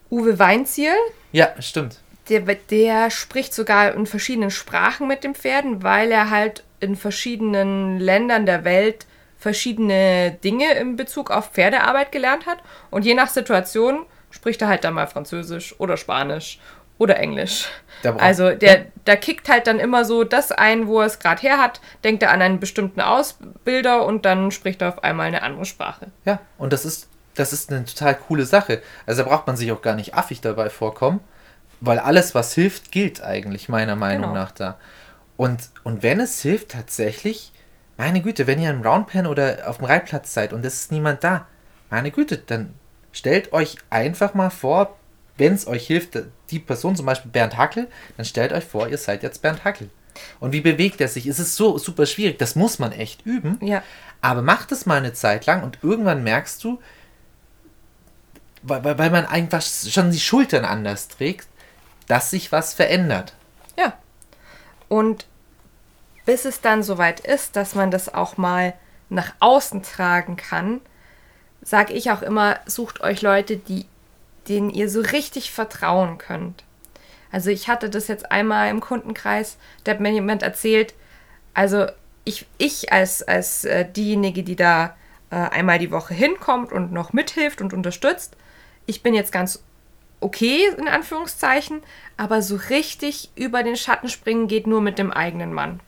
Uwe Weinziel. Ja, stimmt. Der, der spricht sogar in verschiedenen Sprachen mit den Pferden, weil er halt in verschiedenen Ländern der Welt verschiedene Dinge in Bezug auf Pferdearbeit gelernt hat. Und je nach Situation spricht er halt dann mal Französisch oder Spanisch oder Englisch. Also der, der kickt halt dann immer so das ein, wo er es gerade her hat, denkt er an einen bestimmten Ausbilder und dann spricht er auf einmal eine andere Sprache. Ja, und das ist, das ist eine total coole Sache. Also da braucht man sich auch gar nicht affig dabei vorkommen, weil alles, was hilft, gilt eigentlich, meiner Meinung Genau. nach da. Und, und wenn es hilft, tatsächlich, meine Güte, wenn ihr im Roundpen oder auf dem Reitplatz seid und es ist niemand da, meine Güte, dann stellt euch einfach mal vor, wenn es euch hilft, die Person, zum Beispiel Bernd Hackel, dann stellt euch vor, ihr seid jetzt Bernd Hackel. Und wie bewegt er sich? Es ist so super schwierig, das muss man echt üben. Ja. Aber mach das mal eine Zeit lang und irgendwann merkst du, weil, weil weil man einfach schon die Schultern anders trägt, dass sich was verändert. Ja. Und bis es dann soweit ist, dass man das auch mal nach außen tragen kann, sage ich auch immer, sucht euch Leute, die, denen ihr so richtig vertrauen könnt. Also ich hatte das jetzt einmal im Kundenkreis, da hat mir jemand erzählt, also ich, ich als, als äh, diejenige, die da äh, einmal die Woche hinkommt und noch mithilft und unterstützt, ich bin jetzt ganz okay, in Anführungszeichen, aber so richtig über den Schatten springen geht nur mit dem eigenen Mann.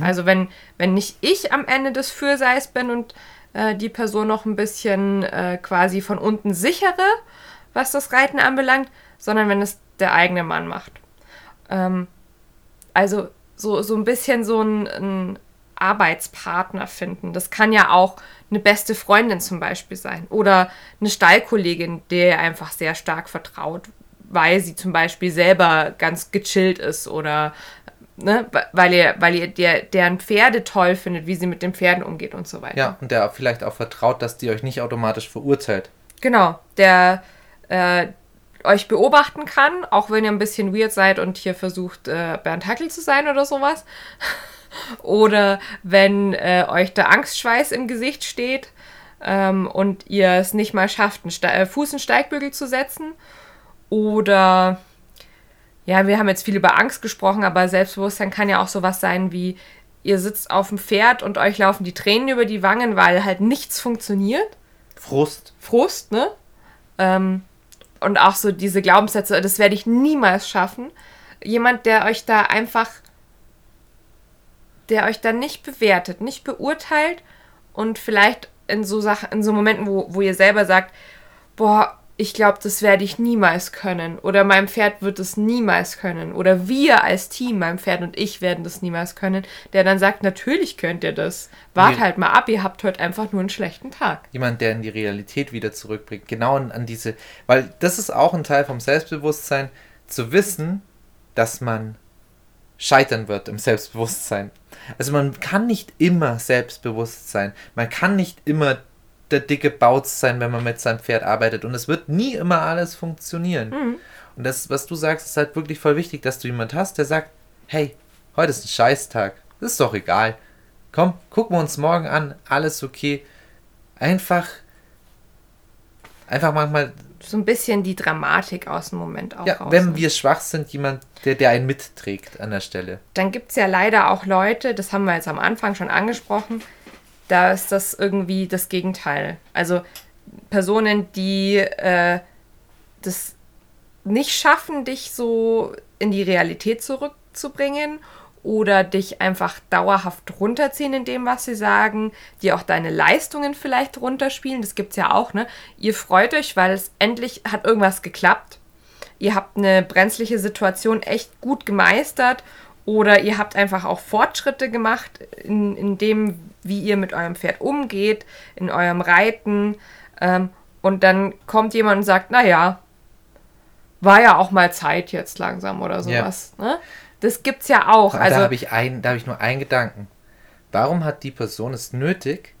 Also wenn, wenn nicht ich am Ende des Fürseis bin und äh, die Person noch ein bisschen äh, quasi von unten sichere, was das Reiten anbelangt, sondern wenn es der eigene Mann macht. Ähm, also so, so ein bisschen so ein, ein Arbeitspartner finden. Das kann ja auch eine beste Freundin zum Beispiel sein oder eine Stallkollegin, der ihr einfach sehr stark vertraut, weil sie zum Beispiel selber ganz gechillt ist oder ne, weil ihr, weil ihr der, deren Pferde toll findet, wie sie mit den Pferden umgeht und so weiter. Ja, und der vielleicht auch vertraut, dass die euch nicht automatisch verurteilt. Genau, der äh, euch beobachten kann, auch wenn ihr ein bisschen weird seid und hier versucht, äh, Bernd Hackel zu sein oder sowas. oder wenn äh, euch der Angstschweiß im Gesicht steht ähm, und ihr es nicht mal schafft, einen Ste äh, Fuß in Steigbügel zu setzen. Oder ja, wir haben jetzt viel über Angst gesprochen, aber Selbstbewusstsein kann ja auch sowas sein wie, ihr sitzt auf dem Pferd und euch laufen die Tränen über die Wangen, weil halt nichts funktioniert. Frust. Frust, ne? Ähm, und auch so diese Glaubenssätze, das werde ich niemals schaffen. Jemand, der euch da einfach, der euch da nicht bewertet, nicht beurteilt und vielleicht in so Sachen, in so Momenten, wo, wo ihr selber sagt, boah, ich glaube, das werde ich niemals können. Oder mein Pferd wird es niemals können. Oder wir als Team, mein Pferd und ich, werden das niemals können. Der dann sagt, natürlich könnt ihr das. Wart Nee. halt mal ab, ihr habt heute einfach nur einen schlechten Tag. Jemand, der in die Realität wieder zurückbringt. Genau an, an diese, weil das ist auch ein Teil vom Selbstbewusstsein, zu wissen, dass man scheitern wird im Selbstbewusstsein. Also man kann nicht immer selbstbewusst sein. Man kann nicht immer der dicke Bautz sein, wenn man mit seinem Pferd arbeitet. Und es wird nie immer alles funktionieren. Und das, was du sagst, ist halt wirklich voll wichtig, dass du jemand hast, der sagt, hey, heute ist ein Scheißtag. Das ist doch egal. Komm, gucken wir uns morgen an. Alles okay. Einfach, einfach manchmal, So ein bisschen die Dramatik aus dem Moment auch ja, raus. wenn wir schwach sind, jemand, der, der einen mitträgt an der Stelle. Dann gibt es ja leider auch Leute, das haben wir jetzt am Anfang schon angesprochen, da ist das irgendwie das Gegenteil. Also Personen, die äh, das nicht schaffen, dich so in die Realität zurückzubringen oder dich einfach dauerhaft runterziehen in dem, was sie sagen, die auch deine Leistungen vielleicht runterspielen. Das gibt es ja auch, ne? Ihr freut euch, weil es endlich hat irgendwas geklappt. Ihr habt eine brenzliche Situation echt gut gemeistert oder ihr habt einfach auch Fortschritte gemacht in, in dem, wie ihr mit eurem Pferd umgeht, in eurem Reiten. Ähm, und dann kommt jemand und sagt, naja, war ja auch mal Zeit jetzt langsam oder sowas. Ne? Das gibt's ja auch. da Also, habe ich, ein, da hab ich nur einen Gedanken. Warum hat die Person es nötig,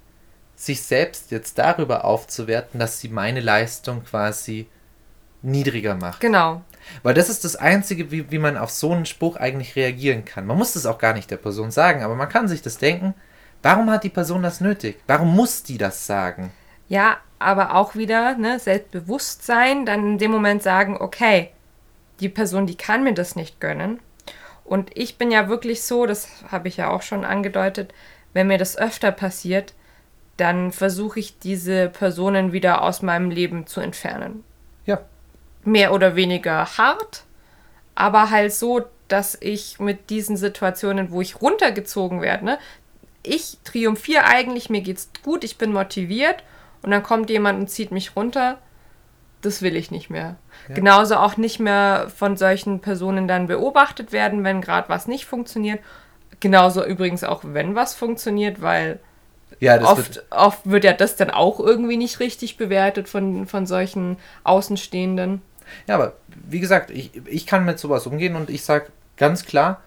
sich selbst jetzt darüber aufzuwerten, dass sie meine Leistung quasi niedriger macht? genau. Weil das ist das Einzige, wie, wie man auf so einen Spruch eigentlich reagieren kann. Man muss das auch gar nicht der Person sagen, aber man kann sich das denken. Warum hat die Person das nötig? Warum muss die das sagen? Ja, aber auch wieder ne, Selbstbewusstsein, dann in dem Moment sagen, okay, die Person, die kann mir das nicht gönnen. Und ich bin ja wirklich so, das habe ich ja auch schon angedeutet, wenn mir das öfter passiert, dann versuche ich diese Personen wieder aus meinem Leben zu entfernen. Ja, Mehr oder weniger hart, aber halt so, dass ich mit diesen Situationen, wo ich runtergezogen werde, ne, ich triumphiere eigentlich, mir geht's gut, ich bin motiviert und dann kommt jemand und zieht mich runter. Das will ich nicht mehr. Genauso auch nicht mehr von solchen Personen dann beobachtet werden, wenn gerade was nicht funktioniert. Genauso übrigens auch, wenn was funktioniert, weil ja oft, wird, oft wird ja das dann auch irgendwie nicht richtig bewertet von, von solchen Außenstehenden. ja, aber wie gesagt, ich, ich kann mit sowas umgehen und ich sage ganz klar,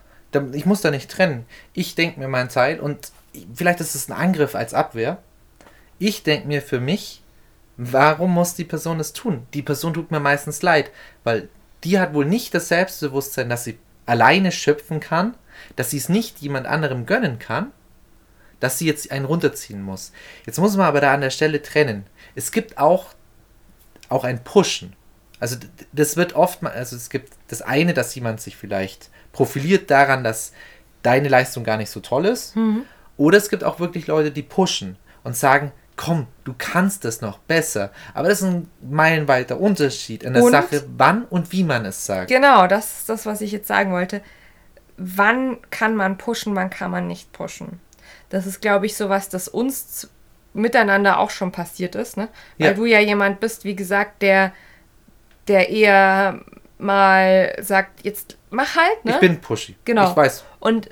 ich muss da nicht trennen. Ich denke mir mein Teil und vielleicht ist es ein Angriff als Abwehr. Ich denke mir für mich, warum muss die Person es tun? Die Person tut mir meistens leid, weil die hat wohl nicht das Selbstbewusstsein, dass sie alleine schöpfen kann, dass sie es nicht jemand anderem gönnen kann, dass sie jetzt einen runterziehen muss. Jetzt muss man aber da an der Stelle trennen. Es gibt auch, auch ein Pushen. Also das wird oft also es gibt das eine, dass jemand sich vielleicht profiliert daran, dass deine Leistung gar nicht so toll ist. Oder es gibt auch wirklich Leute, die pushen und sagen, komm, du kannst es noch besser. Aber das ist ein meilenweiter Unterschied in der Und- Sache, wann und wie man es sagt. Genau, das ist das, was ich jetzt sagen wollte. Wann kann man pushen, wann kann man nicht pushen? Das ist, glaube ich, sowas, das uns miteinander auch schon passiert ist, ne? Weil Ja. du ja jemand bist, wie gesagt, der, der eher mal sagt, jetzt mach halt, ne? Ich bin pushy. Genau. Ich weiß. Und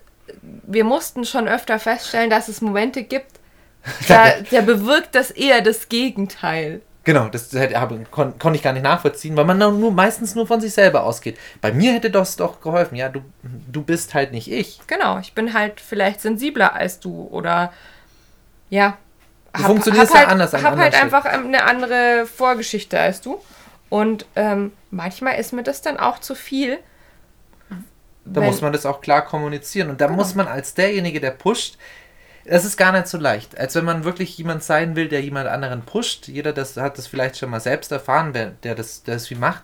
wir mussten schon öfter feststellen, dass es Momente gibt, da, da bewirkt das eher das Gegenteil. Genau, das hätte, habe, kon, konnte ich gar nicht nachvollziehen, weil man dann nur, meistens nur von sich selber ausgeht. Bei mir hätte das doch geholfen. Ja, du, du bist halt nicht ich. Genau, ich bin halt vielleicht sensibler als du oder ja. Du funktionierst ja anders an hab halt einfach eine andere Vorgeschichte als du. Und ähm, manchmal ist mir das dann auch zu viel. Da wenn- muss man das auch klar kommunizieren. Und da muss man als derjenige, der pusht, das ist gar nicht so leicht. Als wenn man wirklich jemand sein will, der jemand anderen pusht. Jeder das, hat das vielleicht schon mal selbst erfahren, wer, der, das, der das wie macht.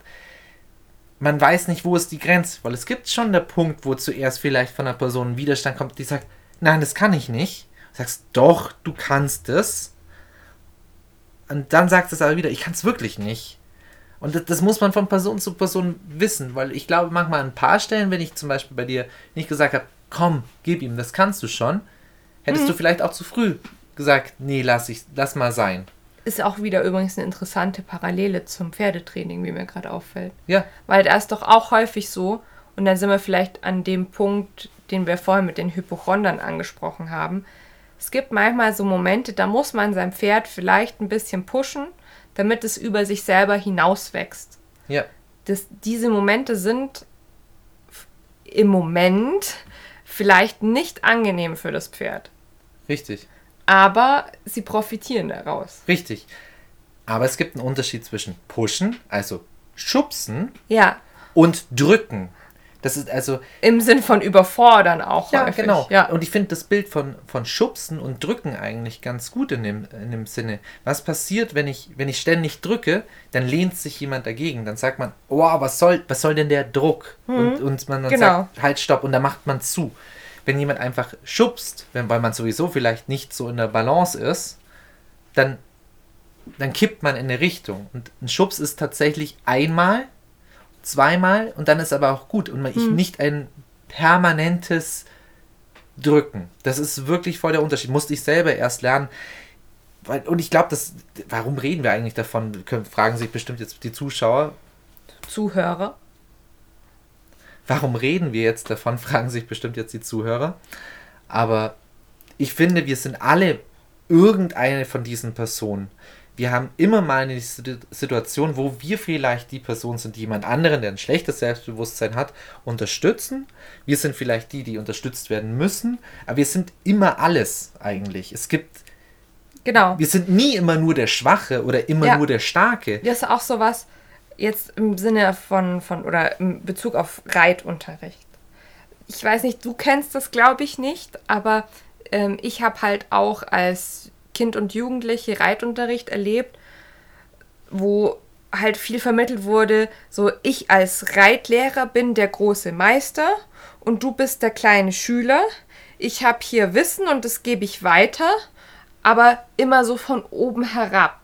Man weiß nicht, wo ist die Grenze. Weil es gibt schon der Punkt, wo zuerst vielleicht von einer Person ein Widerstand kommt, die sagt, nein, das kann ich nicht. Du sagst, doch, du kannst es. Und dann sagt es aber wieder, ich kann es wirklich nicht. Und das, das muss man von Person zu Person wissen, weil ich glaube, manchmal an ein paar Stellen, wenn ich zum Beispiel bei dir nicht gesagt habe, komm, gib ihm, das kannst du schon, hättest du vielleicht auch zu früh gesagt, nee, lass, ich, lass mal sein. Ist auch wieder übrigens eine interessante Parallele zum Pferdetraining, wie mir gerade auffällt. Ja. Weil da ist doch auch häufig so, und dann sind wir vielleicht an dem Punkt, den wir vorhin mit den Hypochondern angesprochen haben. Es gibt manchmal so Momente, da muss man sein Pferd vielleicht ein bisschen pushen, damit es über sich selber hinauswächst. Ja. Das, diese Momente sind im Moment vielleicht nicht angenehm für das Pferd, Richtig. aber sie profitieren daraus. Richtig. Aber es gibt einen Unterschied zwischen pushen, also schubsen, Ja, und drücken. Das ist also, im Sinn von überfordern auch ja, häufig. genau. Ja. Und ich finde das Bild von, von schubsen und drücken eigentlich ganz gut in dem, in dem Sinne. Was passiert, wenn ich, wenn ich ständig drücke, dann lehnt sich jemand dagegen. Dann sagt man, oh, was soll, was soll denn der Druck? Und, und man, man Genau. sagt, halt, stopp, und da macht man zu. Wenn jemand einfach schubst, wenn, weil man sowieso vielleicht nicht so in der Balance ist, dann, dann kippt man in eine Richtung. Und ein Schubs ist tatsächlich einmal, zweimal und dann ist aber auch gut. Und ich nicht ein permanentes Drücken. Das ist wirklich voll der Unterschied. Musste ich selber erst lernen. Und ich glaube, das. Warum reden wir eigentlich davon? Können, fragen sich bestimmt jetzt die Zuschauer. Zuhörer. Warum reden wir jetzt davon? Fragen sich bestimmt jetzt die Zuhörer. Aber ich finde, wir sind alle irgendeine von diesen Personen. Wir haben immer mal eine Situ- Situation, wo wir vielleicht die Person sind, die jemand anderen, der ein schlechtes Selbstbewusstsein hat, unterstützen. Wir sind vielleicht die, die unterstützt werden müssen. Aber wir sind immer alles eigentlich. Es gibt, Genau. wir sind nie immer nur der Schwache oder immer Ja. nur der Starke. Das ist auch sowas jetzt im Sinne von, von oder im Bezug auf Reitunterricht. Ich weiß nicht, du kennst das glaube ich nicht, aber ähm, ich habe halt auch als Kind und Jugendliche Reitunterricht erlebt, wo halt viel vermittelt wurde, so ich als Reitlehrer bin der große Meister und du bist der kleine Schüler. Ich habe hier Wissen und das gebe ich weiter, aber immer so von oben herab.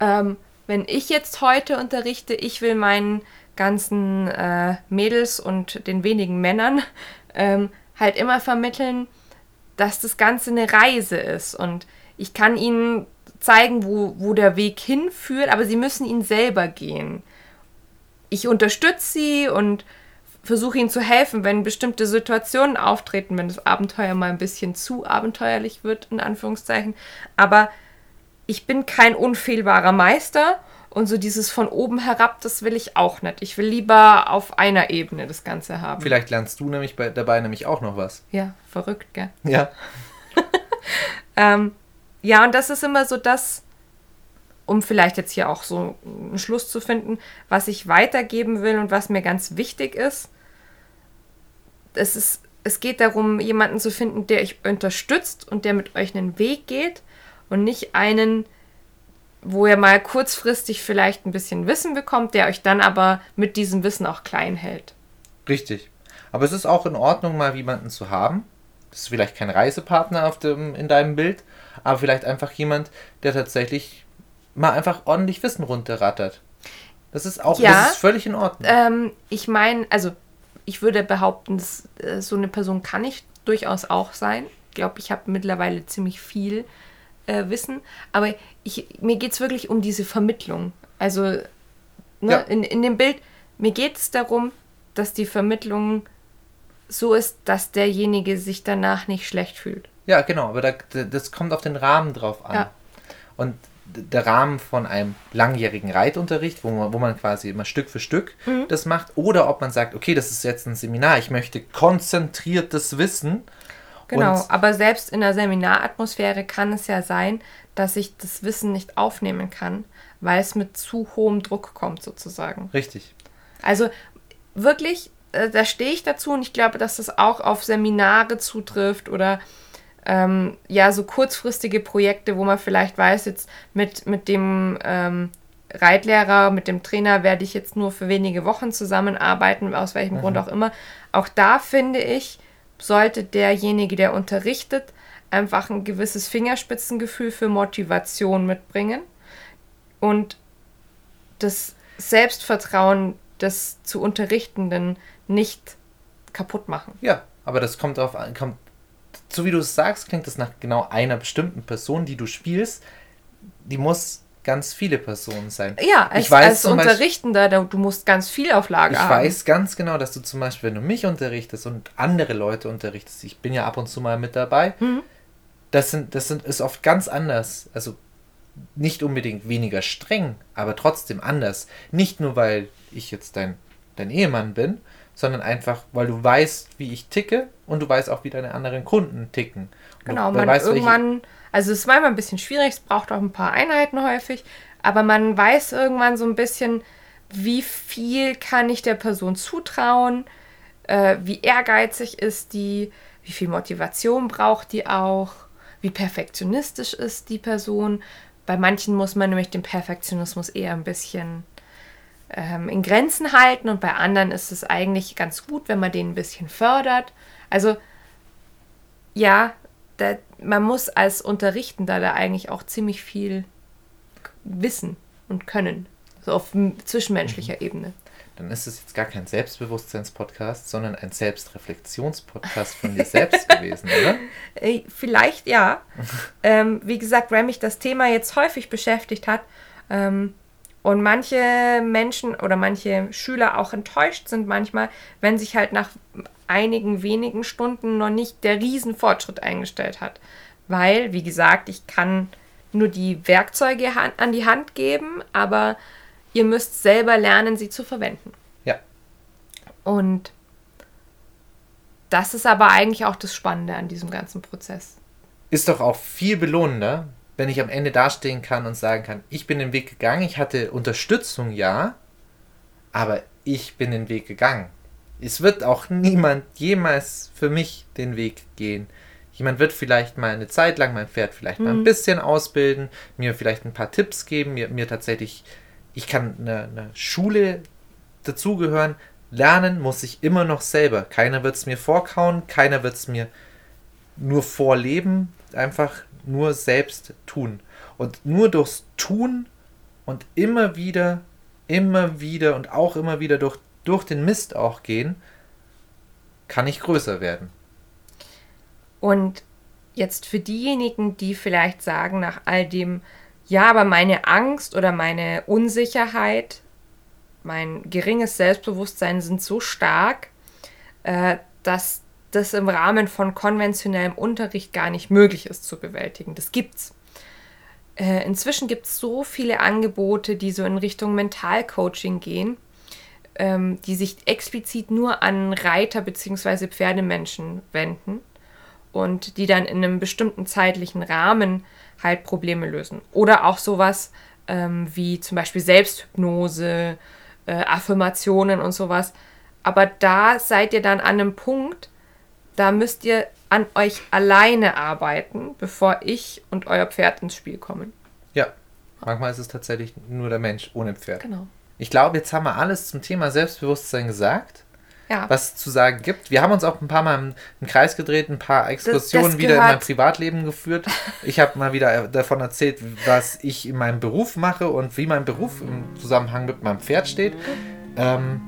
Ähm, wenn ich jetzt heute unterrichte, ich will meinen ganzen äh, Mädels und den wenigen Männern ähm, halt immer vermitteln, dass das Ganze eine Reise ist und ich kann ihnen zeigen, wo, wo der Weg hinführt, aber sie müssen ihn selber gehen. Ich unterstütze sie und versuche ihnen zu helfen, wenn bestimmte Situationen auftreten, wenn das Abenteuer mal ein bisschen zu abenteuerlich wird, in Anführungszeichen. Aber ich bin kein unfehlbarer Meister und so dieses von oben herab, das will ich auch nicht. Ich will lieber auf einer Ebene das Ganze haben. Vielleicht lernst du nämlich bei, dabei nämlich auch noch was. Ja, verrückt, gell? Ja. Ähm, ja, und das ist immer so das, um vielleicht jetzt hier auch so einen Schluss zu finden, was ich weitergeben will und was mir ganz wichtig ist. Es, ist, es geht darum, jemanden zu finden, der euch unterstützt und der mit euch einen Weg geht und nicht einen, wo ihr mal kurzfristig vielleicht ein bisschen Wissen bekommt, der euch dann aber mit diesem Wissen auch klein hält. Richtig. Aber es ist auch in Ordnung, mal jemanden zu haben. Das ist vielleicht kein Reisepartner auf dem, in deinem Bild, aber vielleicht einfach jemand, der tatsächlich mal einfach ordentlich Wissen runterrattert. Das ist auch Ja. das ist völlig in Ordnung. Ähm, ich meine, also ich würde behaupten, dass, äh, so eine Person kann ich durchaus auch sein. Ich glaube, ich habe mittlerweile ziemlich viel äh, Wissen. Aber ich, mir geht es wirklich um diese Vermittlung. Also ne, Ja. in, in dem Bild, mir geht es darum, dass die Vermittlung so ist, dass derjenige sich danach nicht schlecht fühlt. Ja, genau, aber da, da- das kommt auf den Rahmen drauf an. Ja. Und der Rahmen von einem langjährigen Reitunterricht, wo man, wo man quasi immer Stück für Stück Mhm. das macht, oder ob man sagt, okay, das ist jetzt ein Seminar, ich möchte konzentriertes Wissen. Genau, Und- aber selbst in der Seminaratmosphäre kann es ja sein, dass ich das Wissen nicht aufnehmen kann, weil es mit zu hohem Druck kommt sozusagen. Richtig. Also wirklich, äh, da stehe ich dazu und ich glaube, dass das auch auf Seminare zutrifft oder ähm, ja, so kurzfristige Projekte, wo man vielleicht weiß, jetzt mit, mit dem ähm, Reitlehrer, mit dem Trainer werde ich jetzt nur für wenige Wochen zusammenarbeiten, aus welchem Grund auch immer. Auch da finde ich, sollte derjenige, der unterrichtet, einfach ein gewisses Fingerspitzengefühl für Motivation mitbringen und das Selbstvertrauen des zu Unterrichtenden nicht kaputt machen. Ja, aber das kommt auf kommt, so wie du es sagst, klingt das nach genau einer bestimmten Person, die du spielst. die muss ganz viele Personen sein. Ja, als, ich weiß als Beispiel- Unterrichtender, da- du musst ganz viel auf Lager Ich haben. weiß ganz genau, dass du zum Beispiel, wenn du mich unterrichtest und andere Leute unterrichtest, ich bin ja ab und zu mal mit dabei, Mhm. das sind, das sind, ist oft ganz anders. Also nicht unbedingt weniger streng, aber trotzdem anders. Nicht nur, weil ich jetzt dein, dein Ehemann bin, sondern einfach, weil du weißt, wie ich ticke und du weißt auch, wie deine anderen Kunden ticken. Und Genau, man weißt, welche- irgendwann, also es ist manchmal ein bisschen schwierig, es braucht auch ein paar Einheiten häufig, aber man weiß irgendwann so ein bisschen, wie viel kann ich der Person zutrauen, äh, wie ehrgeizig ist die, wie viel Motivation braucht die auch, wie perfektionistisch ist die Person. Bei manchen muss man nämlich den Perfektionismus eher ein bisschen ähm, in Grenzen halten und bei anderen ist es eigentlich ganz gut, wenn man den ein bisschen fördert. Also ja, da, man muss als Unterrichtender da eigentlich auch ziemlich viel wissen und können. So auf zwischenmenschlicher Ebene. Dann ist es jetzt gar kein Selbstbewusstseinspodcast, sondern ein Selbstreflexionspodcast von dir selbst gewesen, oder? Äh, Vielleicht ja. ähm, wie gesagt, weil mich das Thema jetzt häufig beschäftigt hat ähm, und manche Menschen oder manche Schüler auch enttäuscht sind manchmal, wenn sich halt nach einigen wenigen Stunden noch nicht der Riesenfortschritt eingestellt hat. Weil, wie gesagt, ich kann nur die Werkzeuge an die Hand geben, aber ihr müsst selber lernen, sie zu verwenden. Ja. Und das ist aber eigentlich auch das Spannende an diesem ganzen Prozess. ist doch auch viel belohnender, wenn ich am Ende dastehen kann und sagen kann, ich bin den Weg gegangen, ich hatte Unterstützung, ja, aber ich bin den Weg gegangen. Es wird auch niemand jemals für mich den Weg gehen. Jemand wird vielleicht mal eine Zeit lang mein Pferd vielleicht mal ein bisschen ausbilden, mir vielleicht ein paar Tipps geben, mir, mir tatsächlich, ich kann eine, eine Schule dazugehören. Lernen muss ich immer noch selber. Keiner wird es mir vorkauen, keiner wird es mir nur vorleben, einfach nur selbst tun. Und nur durchs Tun und immer wieder, immer wieder und auch immer wieder durch, durch den Mist auch gehen, kann ich größer werden. Und jetzt für diejenigen, die vielleicht sagen nach all dem, ja, aber meine Angst oder meine Unsicherheit, mein geringes Selbstbewusstsein sind so stark, äh, dass das im Rahmen von konventionellem Unterricht gar nicht möglich ist zu bewältigen. Das gibt's. Äh, inzwischen gibt es so viele Angebote, die so in Richtung Mentalcoaching gehen, ähm, die sich explizit nur an Reiter bzw. Pferdemenschen wenden und die dann in einem bestimmten zeitlichen Rahmen halt Probleme lösen. Oder auch sowas ähm, wie zum Beispiel Selbsthypnose, äh, Affirmationen und sowas. Aber da seid ihr dann an einem Punkt, da müsst ihr an euch alleine arbeiten, bevor ich und euer Pferd ins Spiel kommen. Ja, manchmal ist es tatsächlich nur der Mensch ohne Pferd. Genau. Ich glaube, jetzt haben wir alles zum Thema Selbstbewusstsein gesagt, Ja. was es zu sagen gibt. Wir haben uns auch ein paar Mal im, im Kreis gedreht, ein paar Exkursionen das wieder in mein Privatleben geführt. Ich habe mal wieder davon erzählt, was ich in meinem Beruf mache und wie mein Beruf im Zusammenhang mit meinem Pferd steht. Ähm,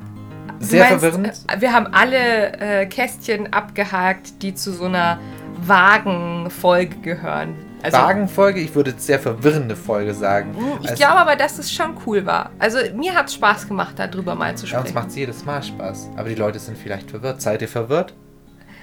sehr meinst, verwirrend. äh, Wir haben alle äh, Kästchen abgehakt, die zu so einer Wagenfolge gehören. Also, Wagenfolge, ich würde sehr verwirrende Folge sagen. Ich Also, glaube aber, dass es schon cool war. Also mir hat es Spaß gemacht, darüber mal zu ja, uns sprechen. macht es jedes Mal Spaß. Aber die Leute sind vielleicht verwirrt. Seid ihr verwirrt?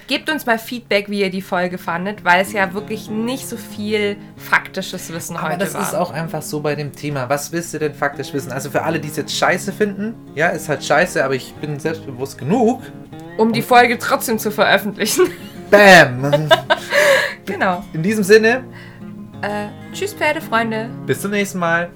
Gebt uns mal Feedback, wie ihr die Folge fandet, weil es ja wirklich nicht so viel faktisches Wissen Aber heute das war. ist auch einfach so bei dem Thema. Was willst du denn faktisch wissen? Also für alle, die es jetzt scheiße finden, ja, ist halt scheiße, aber ich bin selbstbewusst genug. um die Folge trotzdem zu veröffentlichen. Bam! genau. In diesem Sinne, Äh, tschüss, Pferdefreunde. bis zum nächsten Mal.